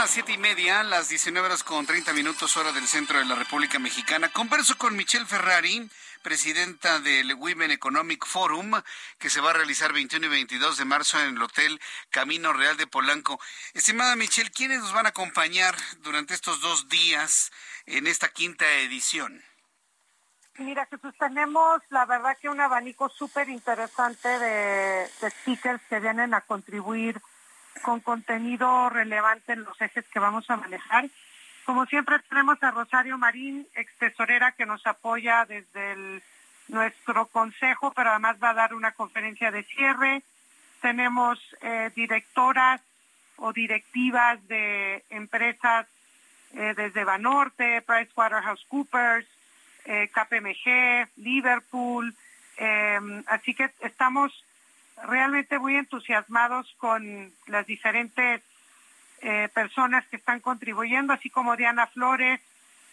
Las siete y media, las 19 horas con 30 minutos hora del centro de la República Mexicana. Converso con Michelle Ferrari, presidenta del Women Economic Forum, que se va a realizar 21 y 22 de marzo en el Hotel Camino Real de Polanco. Estimada Michelle, ¿quiénes nos van a acompañar durante estos dos días en esta quinta edición? Mira, Jesús, tenemos la verdad que un abanico súper interesante de, de speakers que vienen a contribuir con contenido relevante en los ejes que vamos a manejar. Como siempre tenemos a Rosario Marín, ex tesorera, que nos apoya desde nuestro consejo, pero además va a dar una conferencia de cierre. Tenemos eh, directoras o directivas de empresas eh, desde Banorte, PricewaterhouseCoopers, eh, KPMG, Liverpool. así que estamos realmente muy entusiasmados con las diferentes eh, personas que están contribuyendo, así como Diana Flores,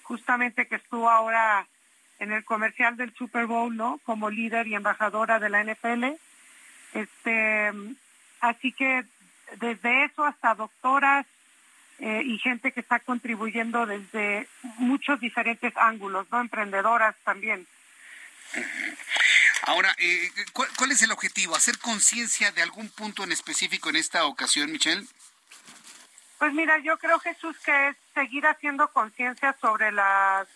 justamente que estuvo ahora en el comercial del Super Bowl, ¿no? Como líder y embajadora de la NFL. Este, así que desde eso hasta doctoras eh, y gente que está contribuyendo desde muchos diferentes ángulos, ¿no? Emprendedoras también. Ahora, eh, ¿cuál, es el objetivo? ¿Hacer conciencia de algún punto en específico en esta ocasión, Michelle? Pues mira, yo creo, Jesús, que es seguir haciendo conciencia sobre la,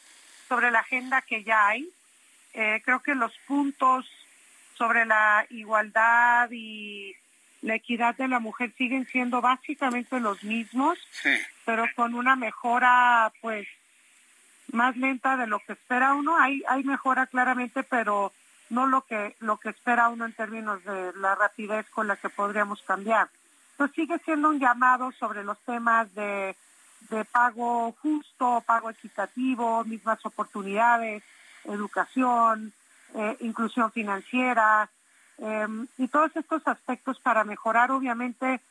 sobre la agenda que ya hay. Eh, creo que los puntos sobre la igualdad y la equidad de la mujer siguen siendo básicamente los mismos, pero con una mejora pues más lenta de lo que espera uno. Hay, hay mejora claramente, pero no lo que, lo que espera uno en términos de la rapidez con la que podríamos cambiar. Entonces sigue siendo un llamado sobre los temas de, de pago justo, pago equitativo, mismas oportunidades, educación, eh, inclusión financiera, em, y todos estos aspectos para mejorar obviamente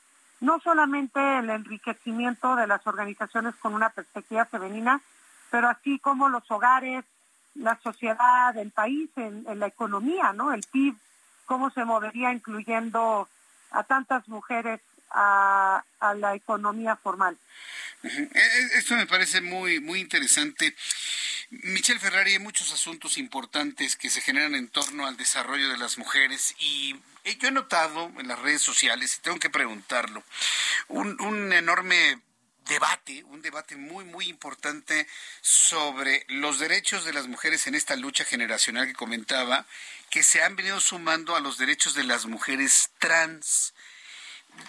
no solamente el enriquecimiento de las organizaciones con una perspectiva femenina, pero así como los hogares, la sociedad, el país, en, la economía, ¿no? El PIB, cómo se movería incluyendo a tantas mujeres a, la economía formal. E, e, esto me parece muy, muy interesante. Michelle Ferrari, hay muchos asuntos importantes que se generan en torno al desarrollo de las mujeres y yo he notado en las redes sociales, y tengo que preguntarlo, un, un enorme debate, un debate muy, muy importante sobre los derechos de las mujeres en esta lucha generacional que comentaba, que se han venido sumando a los derechos de las mujeres trans.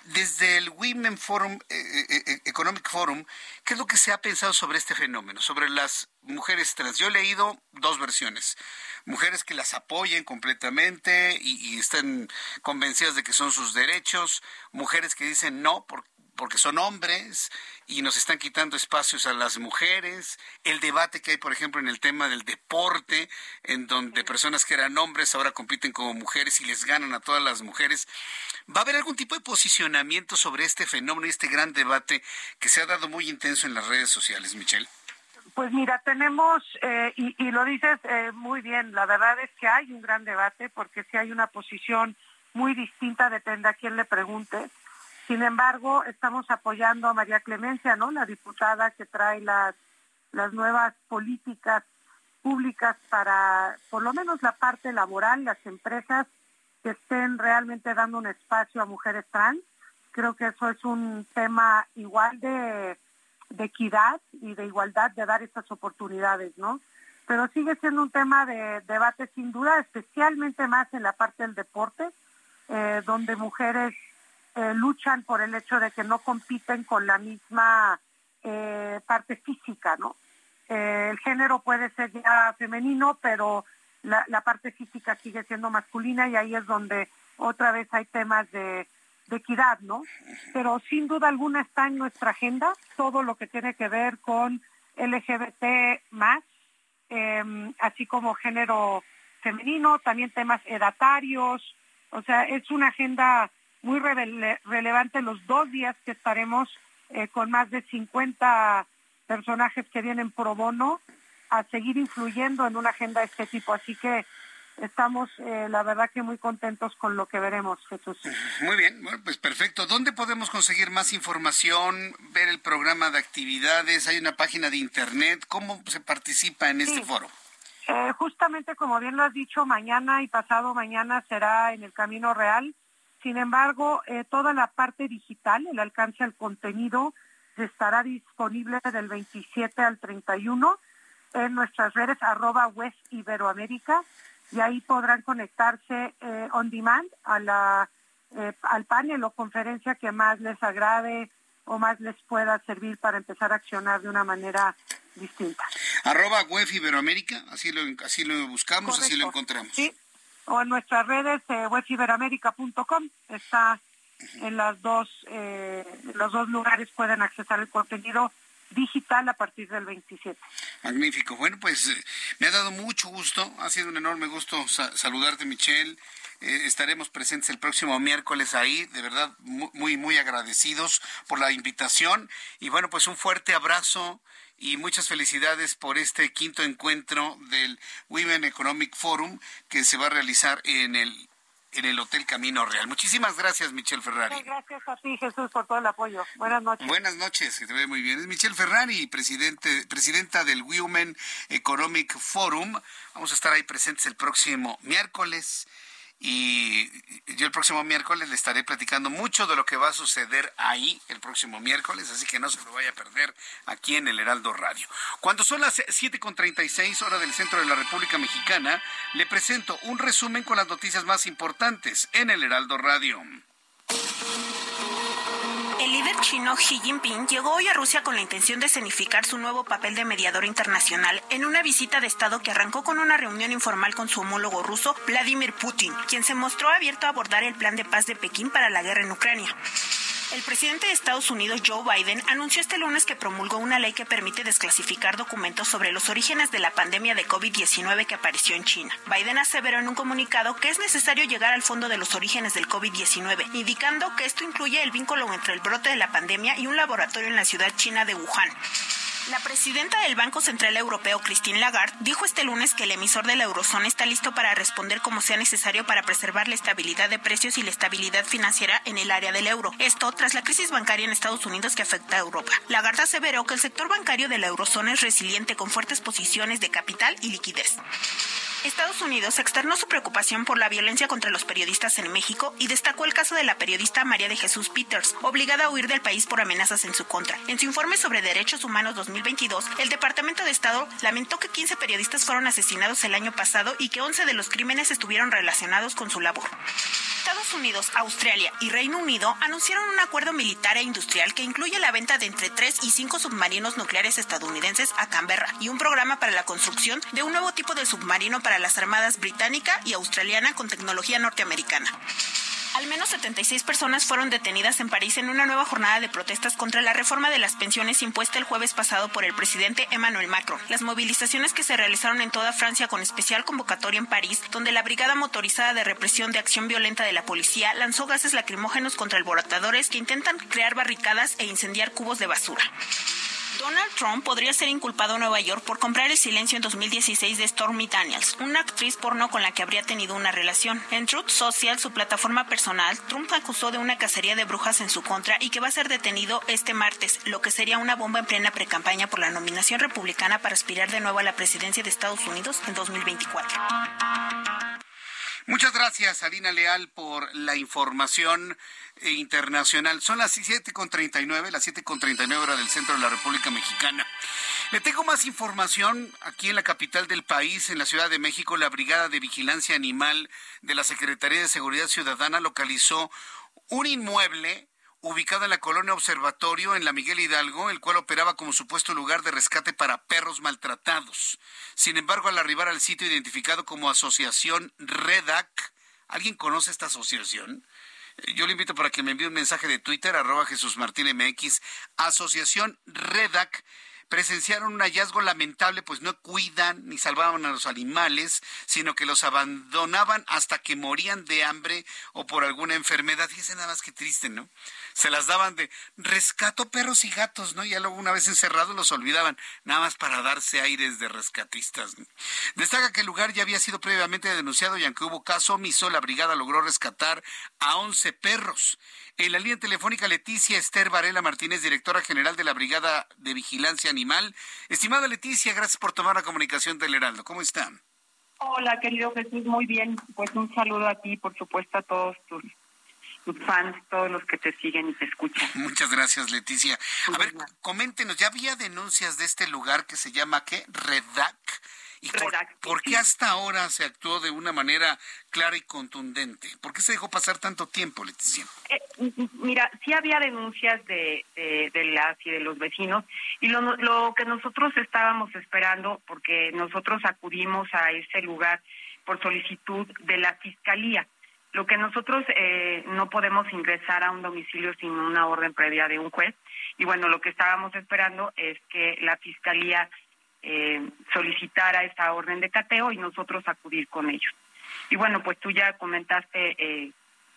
Desde el Women Forum, eh, eh, eh, Economic Forum, ¿qué es lo que se ha pensado sobre este fenómeno, sobre las mujeres trans? Yo he leído dos versiones mujeres que las apoyen completamente y, y, están convencidas de que son sus derechos, mujeres que dicen no, porque porque son hombres y nos están quitando espacios a las mujeres, el debate que hay, por ejemplo, en el tema del deporte, en donde personas que eran hombres ahora compiten como mujeres y les ganan a todas las mujeres. ¿Va a haber algún tipo de posicionamiento sobre este fenómeno y este gran debate que se ha dado muy intenso en las redes sociales, Michelle? Pues mira, tenemos, eh, y, lo dices eh, muy bien, la verdad es que hay un gran debate porque si hay una posición muy distinta, depende a quién le preguntes. Sin embargo, estamos apoyando a María Clemencia, ¿no? La diputada que trae las, las nuevas políticas públicas para, por lo menos la parte laboral, las empresas que estén realmente dando un espacio a mujeres trans. Creo que eso es un tema igual de, equidad y de igualdad de dar estas oportunidades, ¿no? Pero sigue siendo un tema de debate sin duda, especialmente más en la parte del deporte, eh, donde mujeres eh, luchan por el hecho de que no compiten con la misma eh, parte física, ¿no? Eh, el género puede ser ya femenino, pero la, parte física sigue siendo masculina y ahí es donde otra vez hay temas de, equidad, ¿no? Pero sin duda alguna está en nuestra agenda todo lo que tiene que ver con LGBT más, em, así como género femenino, también temas edatarios, o sea, es una agenda muy relevante los dos días que estaremos eh, con más de 50 personajes que vienen pro bono a seguir influyendo en una agenda de este tipo. Así que estamos, eh, la verdad que muy contentos con lo que veremos, Jesús. Muy bien, bueno, pues perfecto. ¿Dónde podemos conseguir más información, ver el programa de actividades? ¿Hay una página de internet? ¿Cómo se participa en este foro? Eh, justamente como bien lo has dicho, mañana y pasado mañana será en el Camino Real sin embargo, eh, toda la parte digital, el alcance al contenido, estará disponible del 27 al 31 en nuestras redes arroba West Iberoamérica y ahí podrán conectarse eh, on demand a la, eh, al panel o conferencia que más les agrade o más les pueda servir para empezar a accionar de una manera distinta. Arroba Web Iberoamérica, así lo, así lo buscamos, así lo encontramos. Sí, o en nuestras redes eh, está en las dos eh, los dos lugares pueden accesar el contenido digital a partir del 27. Magnífico. Bueno, pues eh, me ha dado mucho gusto, ha sido un enorme gusto saludarte, Michelle. Eh, estaremos presentes el próximo miércoles ahí, de verdad muy, muy agradecidos por la invitación. Y bueno, pues un fuerte abrazo y muchas felicidades por este quinto encuentro del Women Economic Forum que se va a realizar en el en el Hotel Camino Real. Muchísimas gracias, Michelle Ferrari. Gracias a ti, Jesús, por todo el apoyo. Buenas noches. Buenas noches, que te ve muy bien. Es Michelle Ferrari, presidente, presidenta del Women Economic Forum. Vamos a estar ahí presentes el próximo miércoles. Y yo el próximo miércoles le estaré platicando mucho de lo que va a suceder ahí el próximo miércoles, así que no se lo vaya a perder aquí en el Heraldo Radio. Cuando son las 7.36 horas del centro de la República Mexicana, le presento un resumen con las noticias más importantes en el Heraldo Radio. Chino Xi Jinping llegó hoy a Rusia con la intención de escenificar su nuevo papel de mediador internacional en una visita de Estado que arrancó con una reunión informal con su homólogo ruso, Vladimir Putin, quien se mostró abierto a abordar el plan de paz de Pekín para la guerra en Ucrania. El presidente de Estados Unidos, Joe Biden, anunció este lunes que promulgó una ley que permite desclasificar documentos sobre los orígenes de la pandemia de COVID-19 que apareció en China. Biden aseveró en un comunicado que es necesario llegar al fondo de los orígenes del COVID-19, indicando que esto incluye el vínculo entre el brote de la pandemia y un laboratorio en la ciudad china de Wuhan. La presidenta del Banco Central Europeo, Christine Lagarde, dijo este lunes que el emisor de la eurozona está listo para responder como sea necesario para preservar la estabilidad de precios y la estabilidad financiera en el área del euro. Esto tras la crisis bancaria en Estados Unidos que afecta a Europa. Lagarde aseveró que el sector bancario de la eurozona es resiliente con fuertes posiciones de capital y liquidez. Estados Unidos externó su preocupación por la violencia contra los periodistas en México y destacó el caso de la periodista María de Jesús Peters, obligada a huir del país por amenazas en su contra. En su informe sobre derechos humanos 2022, el Departamento de Estado lamentó que 15 periodistas fueron asesinados el año pasado y que 11 de los crímenes estuvieron relacionados con su labor. Estados Unidos, Australia y Reino Unido anunciaron un acuerdo militar e industrial que incluye la venta de entre 3 y 5 submarinos nucleares estadounidenses a Canberra y un programa para la construcción de un nuevo tipo de submarino para las Armadas británica y australiana con tecnología norteamericana. Al menos 76 personas fueron detenidas en París en una nueva jornada de protestas contra la reforma de las pensiones impuesta el jueves pasado por el presidente Emmanuel Macron. Las movilizaciones que se realizaron en toda Francia con especial convocatoria en París, donde la Brigada Motorizada de Represión de Acción Violenta de la Policía lanzó gases lacrimógenos contra alborotadores que intentan crear barricadas e incendiar cubos de basura. Donald Trump podría ser inculpado en Nueva York por comprar el silencio en 2016 de Stormy Daniels, una actriz porno con la que habría tenido una relación. En Truth Social, su plataforma personal, Trump acusó de una cacería de brujas en su contra y que va a ser detenido este martes, lo que sería una bomba en plena precampaña por la nominación republicana para aspirar de nuevo a la presidencia de Estados Unidos en 2024. Muchas gracias, Alina Leal, por la información internacional. Son las 7.39, las 7.39 horas del centro de la República Mexicana. Le tengo más información aquí en la capital del país, en la Ciudad de México. La Brigada de Vigilancia Animal de la Secretaría de Seguridad Ciudadana localizó un inmueble ubicado en la colonia Observatorio en la Miguel Hidalgo, el cual operaba como supuesto lugar de rescate para perros maltratados. Sin embargo, al arribar al sitio identificado como Asociación REDAC, ¿alguien conoce esta asociación? Yo le invito para que me envíe un mensaje de Twitter, arroba Jesús Martín MX, Asociación REDAC presenciaron un hallazgo lamentable, pues no cuidan ni salvaban a los animales, sino que los abandonaban hasta que morían de hambre o por alguna enfermedad. Fíjense nada más que triste, ¿no? Se las daban de rescato perros y gatos, ¿no? Ya luego una vez encerrados los olvidaban, nada más para darse aires de rescatistas. Destaca que el lugar ya había sido previamente denunciado y aunque hubo caso omiso, la brigada logró rescatar a 11 perros. En la línea telefónica Leticia Esther Varela Martínez, directora general de la Brigada de Vigilancia Animal. Estimada Leticia, gracias por tomar la comunicación del Heraldo. ¿Cómo están? Hola, querido Jesús, muy bien. Pues un saludo a ti, por supuesto, a todos tus, tus fans, todos los que te siguen y te escuchan. Muchas gracias, Leticia. A ver, coméntenos, ¿ya había denuncias de este lugar que se llama qué? Redac. ¿Y por, qué hasta ahora se actuó de una manera clara y contundente? ¿Por qué se dejó pasar tanto tiempo, Leticia? Eh, mira, sí había denuncias de, de, las y de los vecinos y lo, lo que nosotros estábamos esperando, porque nosotros acudimos a ese lugar por solicitud de la Fiscalía. Lo que nosotros eh, no podemos ingresar a un domicilio sin una orden previa de un juez. Y bueno, lo que estábamos esperando es que la Fiscalía eh, solicitara esta orden de cateo y nosotros acudir con ellos. Y bueno, pues tú ya comentaste, eh,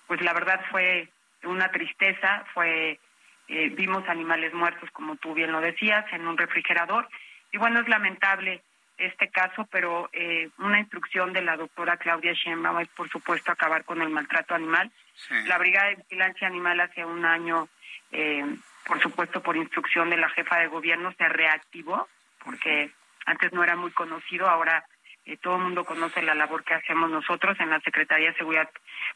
pues la verdad fue una tristeza, fue eh, vimos animales muertos, como tú bien lo decías, en un refrigerador. Y bueno, es lamentable este caso, pero eh, una instrucción de la doctora Claudia Sheinbaum es, por supuesto, acabar con el maltrato animal. La Brigada de Vigilancia Animal hace un año, eh, por supuesto, por instrucción de la jefa de gobierno, se reactivó, porque antes no era muy conocido, ahora eh, todo el mundo conoce la labor que hacemos nosotros en la Secretaría de Seguridad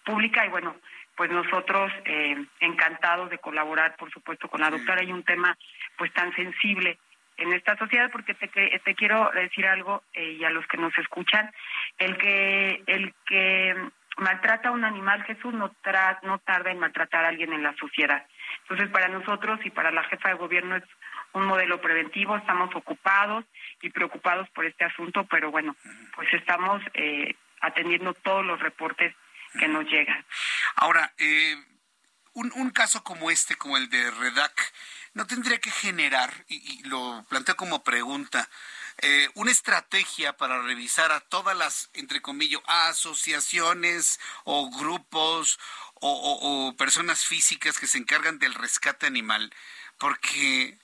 Pública y bueno, pues nosotros eh, encantados de colaborar, por supuesto, con la doctora. Hay un tema pues tan sensible en esta sociedad porque te, te quiero decir algo eh, y a los que nos escuchan, el que el que maltrata a un animal, Jesús no, tra no tarda en maltratar a alguien en la sociedad. Entonces, para nosotros y para la jefa de gobierno es un modelo preventivo, estamos ocupados y preocupados por este asunto, pero bueno, pues estamos eh, atendiendo todos los reportes que nos llegan. Ahora, eh, un, un caso como este, como el de Redac, no tendría que generar, y, lo planteo como pregunta, eh, una estrategia para revisar a todas las, entre comillas, asociaciones o grupos o, personas físicas que se encargan del rescate animal, porque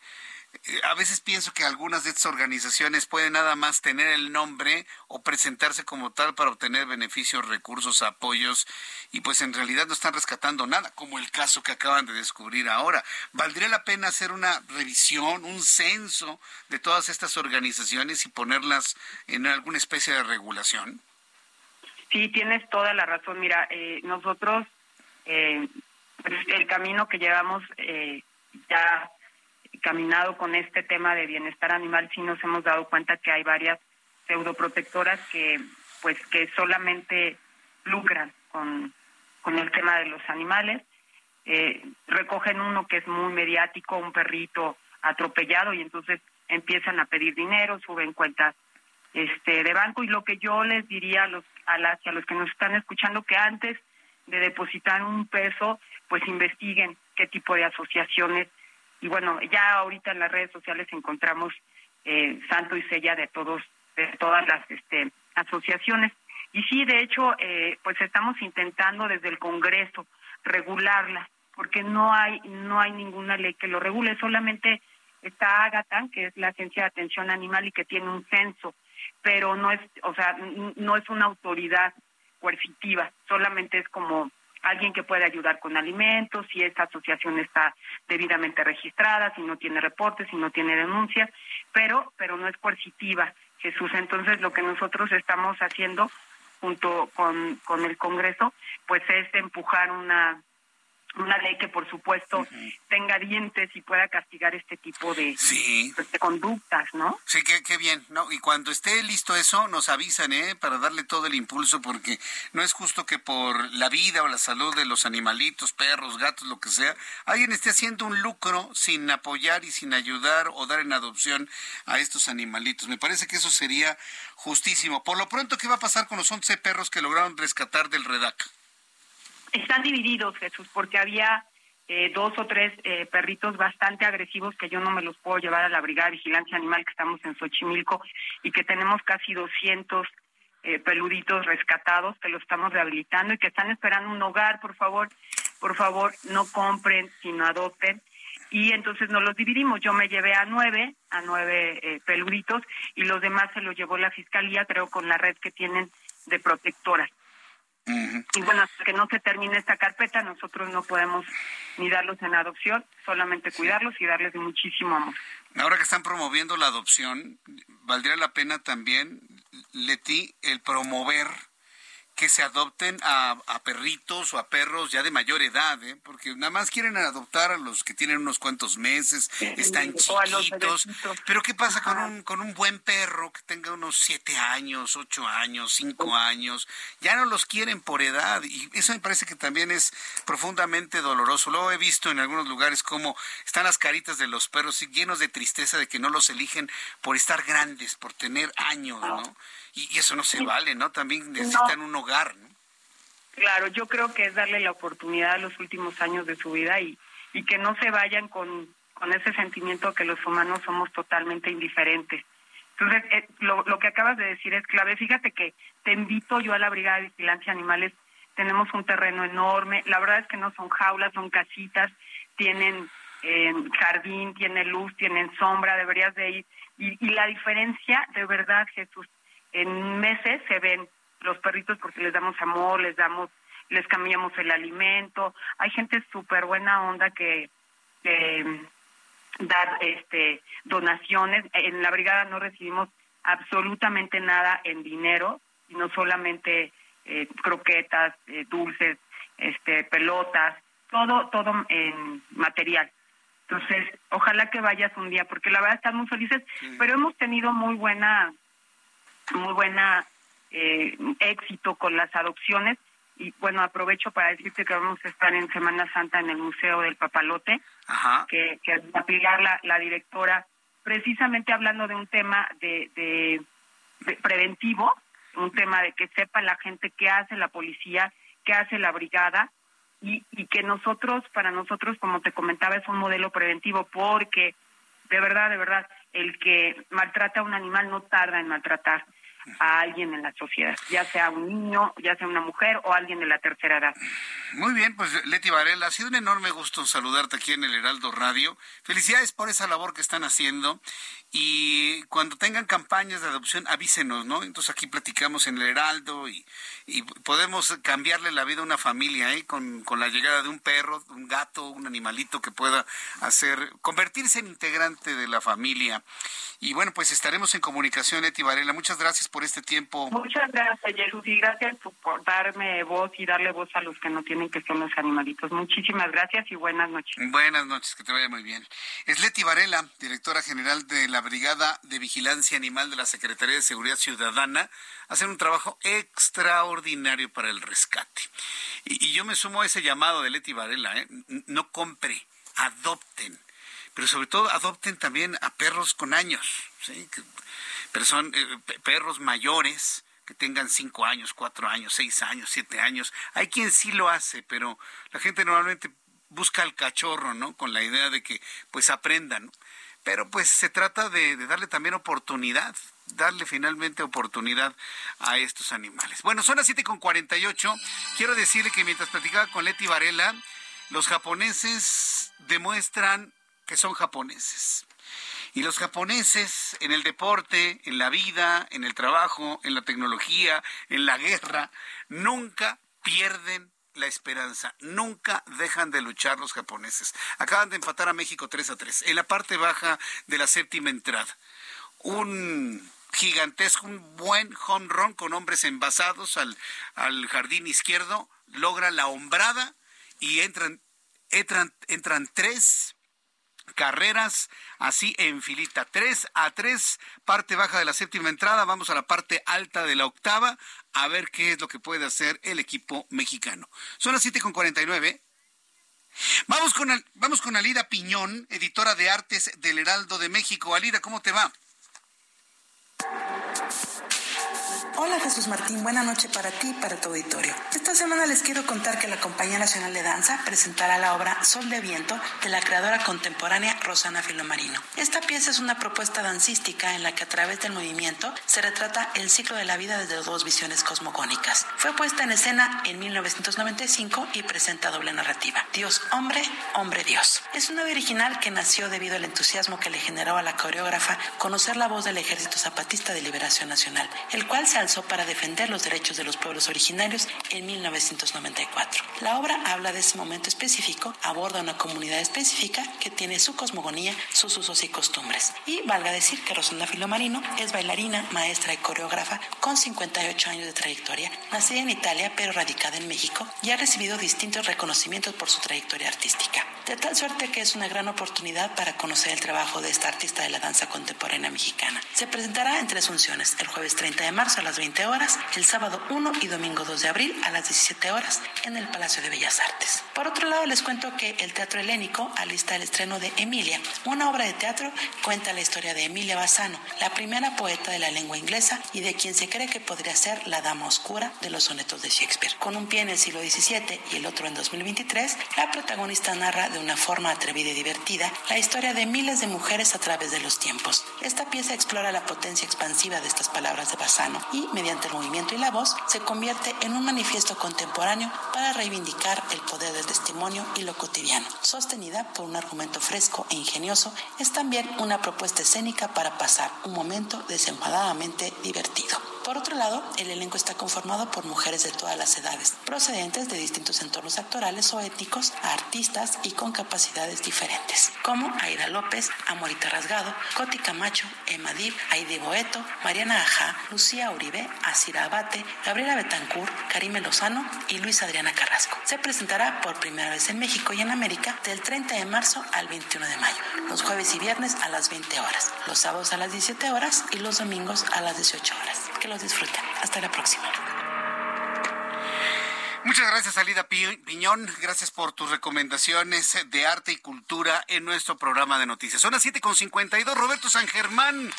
a veces pienso que algunas de estas organizaciones pueden nada más tener el nombre o presentarse como tal para obtener beneficios, recursos, apoyos y pues en realidad no están rescatando nada, como el caso que acaban de descubrir ahora. ¿Valdría la pena hacer una revisión, un censo de todas estas organizaciones y ponerlas en alguna especie de regulación? Sí, tienes toda la razón. Mira, eh, nosotros eh, el camino que llevamos ya caminado con este tema de bienestar animal, sí nos hemos dado cuenta que hay varias pseudoprotectoras que pues que solamente lucran con, con el tema de los animales. Eh, recogen uno que es muy mediático, un perrito atropellado y entonces empiezan a pedir dinero, suben cuentas este de banco y lo que yo les diría a los a las a los que nos están escuchando que antes de depositar un peso, pues investiguen qué tipo de asociaciones y bueno, ya ahorita en las redes sociales encontramos eh, santo y sella de todos, de todas las este, asociaciones. Y sí, de hecho, eh, pues estamos intentando desde el Congreso regularla, porque no hay, no hay ninguna ley que lo regule, solamente está Agatan, que es la Agencia de Atención Animal y que tiene un censo, pero no es, o sea, no es una autoridad coercitiva, solamente es como alguien que puede ayudar con alimentos, si esta asociación está debidamente registrada, si no tiene reportes, si no tiene denuncias, pero, pero no es coercitiva, Jesús. Entonces, lo que nosotros estamos haciendo junto con, con el Congreso, pues es empujar una una ley que por supuesto tenga dientes y pueda castigar este tipo de, pues, de conductas, ¿no? Sí, qué, bien, ¿no? Y cuando esté listo eso, nos avisan, ¿eh? Para darle todo el impulso, porque no es justo que por la vida o la salud de los animalitos, perros, gatos, lo que sea, alguien esté haciendo un lucro sin apoyar y sin ayudar o dar en adopción a estos animalitos. Me parece que eso sería justísimo. Por lo pronto, ¿qué va a pasar con los 11 perros que lograron rescatar del REDAC? Están divididos, Jesús, porque había eh, dos o tres eh, perritos bastante agresivos que yo no me los puedo llevar a la Brigada de Vigilancia Animal que estamos en Xochimilco y que tenemos casi 200 eh, peluditos rescatados que lo estamos rehabilitando y que están esperando un hogar, por favor, por favor, no compren, sino adopten. Y entonces nos los dividimos. Yo me llevé a nueve, a nueve peluditos y los demás se los llevó la fiscalía, creo, con la red que tienen de protectoras. Y bueno, hasta que no se termine esta carpeta, nosotros no podemos ni darlos en adopción, solamente cuidarlos y darles muchísimo amor. Ahora que están promoviendo la adopción, valdría la pena también, Leti, el promover que se adopten a, perritos o a perros ya de mayor edad, ¿eh? porque nada más quieren adoptar a los que tienen unos cuantos meses, están chiquitos. Pero ¿qué pasa con un, con un buen perro que tenga unos siete años, ocho años, cinco años? Ya no los quieren por edad y eso me parece que también es profundamente doloroso. Luego he visto en algunos lugares cómo están las caritas de los perros llenos de tristeza de que no los eligen por estar grandes, por tener años, ¿no? Y, eso no se vale, ¿no? También necesitan un hogar, ¿no? Claro, yo creo que es darle la oportunidad a los últimos años de su vida y, y que no se vayan con, con ese sentimiento que los humanos somos totalmente indiferentes. Entonces, eh, lo, lo que acabas de decir es clave. Fíjate que te invito yo a la Brigada de Vigilancia Animales. Tenemos un terreno enorme. La verdad es que no son jaulas, son casitas. Tienen eh, jardín, tienen luz, tienen sombra. Deberías de ir. Y, y la diferencia, de verdad, Jesús, en meses se ven los perritos porque les damos amor, les damos, les cambiamos el alimento. Hay gente súper buena onda que, que dar este donaciones. En la brigada no recibimos absolutamente nada en dinero, no solamente eh, croquetas, eh, dulces, este pelotas, todo todo en material. Entonces, ojalá que vayas un día, porque la verdad están muy felices, pero hemos tenido muy buena, muy buena eh, éxito con las adopciones. Y bueno, aprovecho para decirte que vamos a estar en Semana Santa en el Museo del Papalote, que, que Pilar, la, la directora, precisamente hablando de un tema de, de, preventivo, un tema de que sepa la gente qué hace la policía, qué hace la brigada, y, y que nosotros, para nosotros, como te comentaba, es un modelo preventivo, porque de verdad, de verdad, el que maltrata a un animal no tarda en maltratar a alguien en la sociedad, ya sea un niño, ya sea una mujer o alguien de la tercera edad. Muy bien, pues Leti Varela, ha sido un enorme gusto saludarte aquí en el Heraldo Radio. Felicidades por esa labor que están haciendo y cuando tengan campañas de adopción avísenos, ¿no? Entonces aquí platicamos en el Heraldo y, podemos cambiarle la vida a una familia, ¿eh? Con, con la llegada de un perro, un gato, un animalito que pueda hacer, convertirse en integrante de la familia. Y bueno, pues estaremos en comunicación, Leti Varela. Muchas gracias por este tiempo. Muchas gracias, Jesús, y gracias por darme voz y darle voz a los que no tienen que ser los animalitos. Muchísimas gracias y buenas noches. Buenas noches, que te vaya muy bien. Es Leti Varela, directora general de la Brigada de Vigilancia Animal de la Secretaría de Seguridad Ciudadana, hacen un trabajo extraordinario para el rescate. Y, yo me sumo a ese llamado de Leti Varela, ¿eh? no compre, adopten pero sobre todo adopten también a perros con años, ¿sí? Eh, perros mayores que tengan cinco años, cuatro años, seis años, siete años. Hay quien sí lo hace, pero la gente normalmente busca al cachorro, ¿no? Con la idea de que pues aprendan. Pero pues se trata de, darle también oportunidad, darle finalmente oportunidad a estos animales. Bueno, son las siete con ocho. Quiero decirle que mientras platicaba con Leti Varela, los japoneses demuestran que son japoneses. Y los japoneses en el deporte, en la vida, en el trabajo, en la tecnología, en la guerra, nunca pierden la esperanza. Nunca dejan de luchar los japoneses. Acaban de empatar a México 3 a 3 en la parte baja de la séptima entrada. Un gigantesco, un buen home run con hombres envasados al, al jardín izquierdo, logra la hombrada y entran, entran, entran tres carreras así en filita. 3 a 3, parte baja de la séptima entrada. Vamos a la parte alta de la octava a ver qué es lo que puede hacer el equipo mexicano. Son las 7 con 49. Vamos con, vamos con Alida Piñón, editora de artes del Heraldo de México. Alida, ¿cómo te va? Hola Jesús Martín, buena noche para ti y para tu auditorio. Esta semana les quiero contar que la Compañía Nacional de Danza presentará la obra Sol de Viento de la creadora contemporánea Rosana Filomarino. Esta pieza es una propuesta dancística en la que a través del movimiento se retrata el ciclo de la vida desde dos visiones cosmogónicas. Fue puesta en escena en 1995 y presenta doble narrativa. Dios hombre, hombre Dios. Es una original que nació debido al entusiasmo que le generó a la coreógrafa conocer la voz del Ejército Zapatista de Liberación Nacional, el cual se para defender los derechos de los pueblos originarios en 1994. La obra habla de ese momento específico, aborda una comunidad específica que tiene su cosmogonía, sus usos y costumbres. Y valga decir que Rosana Filomarino es bailarina, maestra y coreógrafa con 58 años de trayectoria, nacida en Italia pero radicada en México y ha recibido distintos reconocimientos por su trayectoria artística. De tal suerte que es una gran oportunidad para conocer el trabajo de esta artista de la danza contemporánea mexicana. Se presentará en tres funciones, el jueves 30 de marzo a las 20 horas, el sábado 1 y domingo 2 de abril a las 17 horas en el Palacio de Bellas Artes. Por otro lado, les cuento que el Teatro Helénico alista el estreno de Emilia, una obra de teatro cuenta la historia de Emilia Bassano, la primera poeta de la lengua inglesa y de quien se cree que podría ser la dama oscura de los sonetos de Shakespeare. Con un pie en el siglo XVII y el otro en 2023, la protagonista narra de una forma atrevida y divertida la historia de miles de mujeres a través de los tiempos. Esta pieza explora la potencia expansiva de estas palabras de Bassano y mediante el movimiento y la voz, se convierte en un manifiesto contemporáneo para reivindicar el poder del testimonio y lo cotidiano. Sostenida por un argumento fresco e ingenioso, es también una propuesta escénica para pasar un momento desenfadadamente divertido. Por otro lado, el elenco está conformado por mujeres de todas las edades, procedentes de distintos entornos actorales o étnicos, artistas y con capacidades diferentes, como Aida López, Amorita Rasgado, Coti Camacho, Emma Dib, Aide Boeto, Mariana Ajá, Lucía Uribe, Asira Abate, Gabriela Betancourt, Karime Lozano y Luis Adriana Carrasco. Se presentará por primera vez en México y en América del 30 de marzo al 21 de mayo, los jueves y viernes a las 20 horas, los sábados a las 17 horas y los domingos a las 18 horas. Los disfruten. Hasta la próxima. Muchas gracias, Alida Piñón. Gracias por tus recomendaciones de arte y cultura en nuestro programa de noticias. Son las 7.52. Roberto San Germán.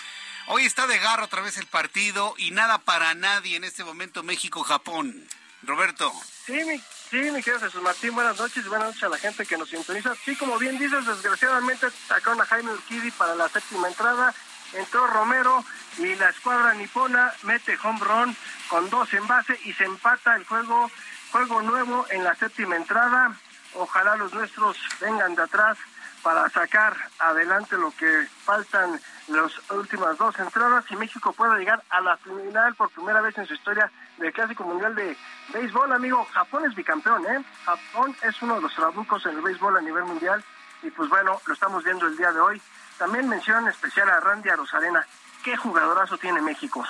Hoy está de garra otra vez el partido y nada para nadie en este momento México-Japón. Roberto. Sí, mi, sí, mi querido Jesús Martín, buenas noches, buenas noches a la gente que nos sintoniza. Sí, como bien dices, desgraciadamente sacaron a Jaime Urquidi para la séptima entrada, entró Romero y la escuadra nipona mete home run con dos en base y se empata el juego Juego nuevo en la séptima entrada. Ojalá los nuestros vengan de atrás para sacar adelante lo que faltan las últimas dos entradas y México pueda llegar a la final por primera vez en su historia del Clásico Mundial de Béisbol, amigo. Japón es bicampeón, ¿eh? Japón es uno de los trabucos en el béisbol a nivel mundial y pues bueno, lo estamos viendo el día de hoy. También mención especial a Randy Arozarena. ¿Qué jugadorazo tiene México?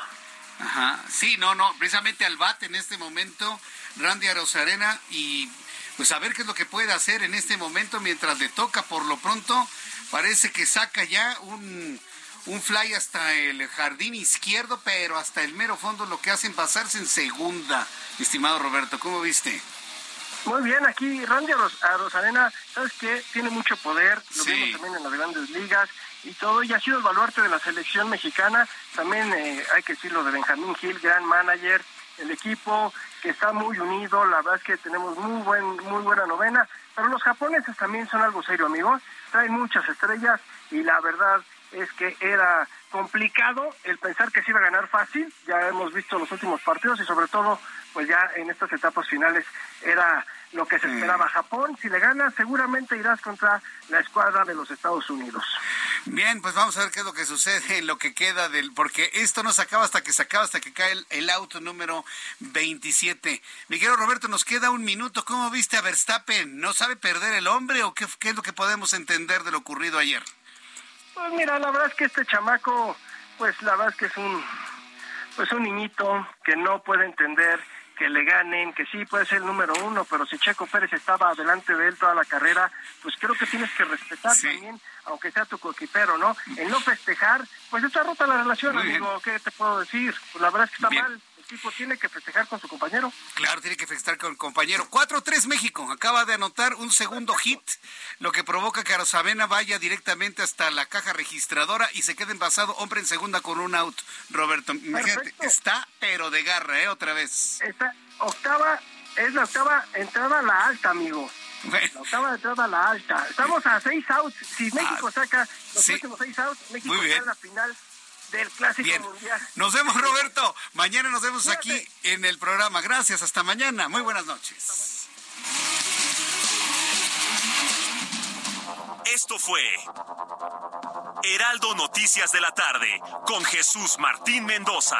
Ajá, sí, no, no, precisamente al bate en este momento, Randy Arozarena, y pues a ver qué es lo que puede hacer en este momento mientras le toca por lo pronto, parece que saca ya un, un fly hasta el jardín izquierdo, pero hasta el mero fondo lo que hacen pasarse en segunda, estimado Roberto, ¿cómo viste? Muy bien, aquí Randy Arozarena, ¿sabes qué? Tiene mucho poder, lo vimos también en las grandes ligas, y todo, y ha sido el baluarte de la selección mexicana. También eh, hay que decirlo de Benjamín Gil, gran manager, el equipo que está muy unido, la verdad es que tenemos muy buen, muy buena novena, pero los japoneses también son algo serio, amigos, traen muchas estrellas y la verdad es que era complicado el pensar que se iba a ganar fácil, ya hemos visto los últimos partidos y sobre todo pues ya en estas etapas finales era lo que se esperaba. Japón, si le gana, seguramente irás contra la escuadra de los Estados Unidos. Bien, pues vamos a ver qué es lo que sucede en lo que queda del, porque esto no se acaba hasta que se acaba, hasta que cae el, auto número 27. Miguel Roberto, nos queda un minuto. ¿Cómo viste a Verstappen? ¿No sabe perder el hombre o qué, qué es lo que podemos entender de lo ocurrido ayer? Pues mira, la verdad es que este chamaco, pues la verdad es que es un, pues un niñito que no puede entender que le ganen, que sí puede ser el número uno, pero si Checo Pérez estaba delante de él toda la carrera, pues creo que tienes que respetar también, aunque sea tu coquipero, ¿no? El no festejar, pues está rota la relación, amigo, ¿qué te puedo decir? Pues la verdad es que está mal tipo tiene que festejar con su compañero. Claro, tiene que festejar con el compañero. 4-3 México. Acaba de anotar un segundo hit, lo que provoca que Arozavena vaya directamente hasta la caja registradora y se quede envasado hombre en segunda con un out. Roberto, imagínate, está pero de garra, ¿eh? Otra vez. Esta octava, es la octava entrada a la alta, amigo. La octava entrada a la alta. Estamos a seis outs. Si México ah, saca los últimos seis outs, México está en la final del Clásico Mundial. Nos vemos, Roberto. Mañana nos vemos aquí en el programa. Gracias, hasta mañana. Muy buenas noches. Esto fue Heraldo Noticias de la tarde con Jesús Martín Mendoza.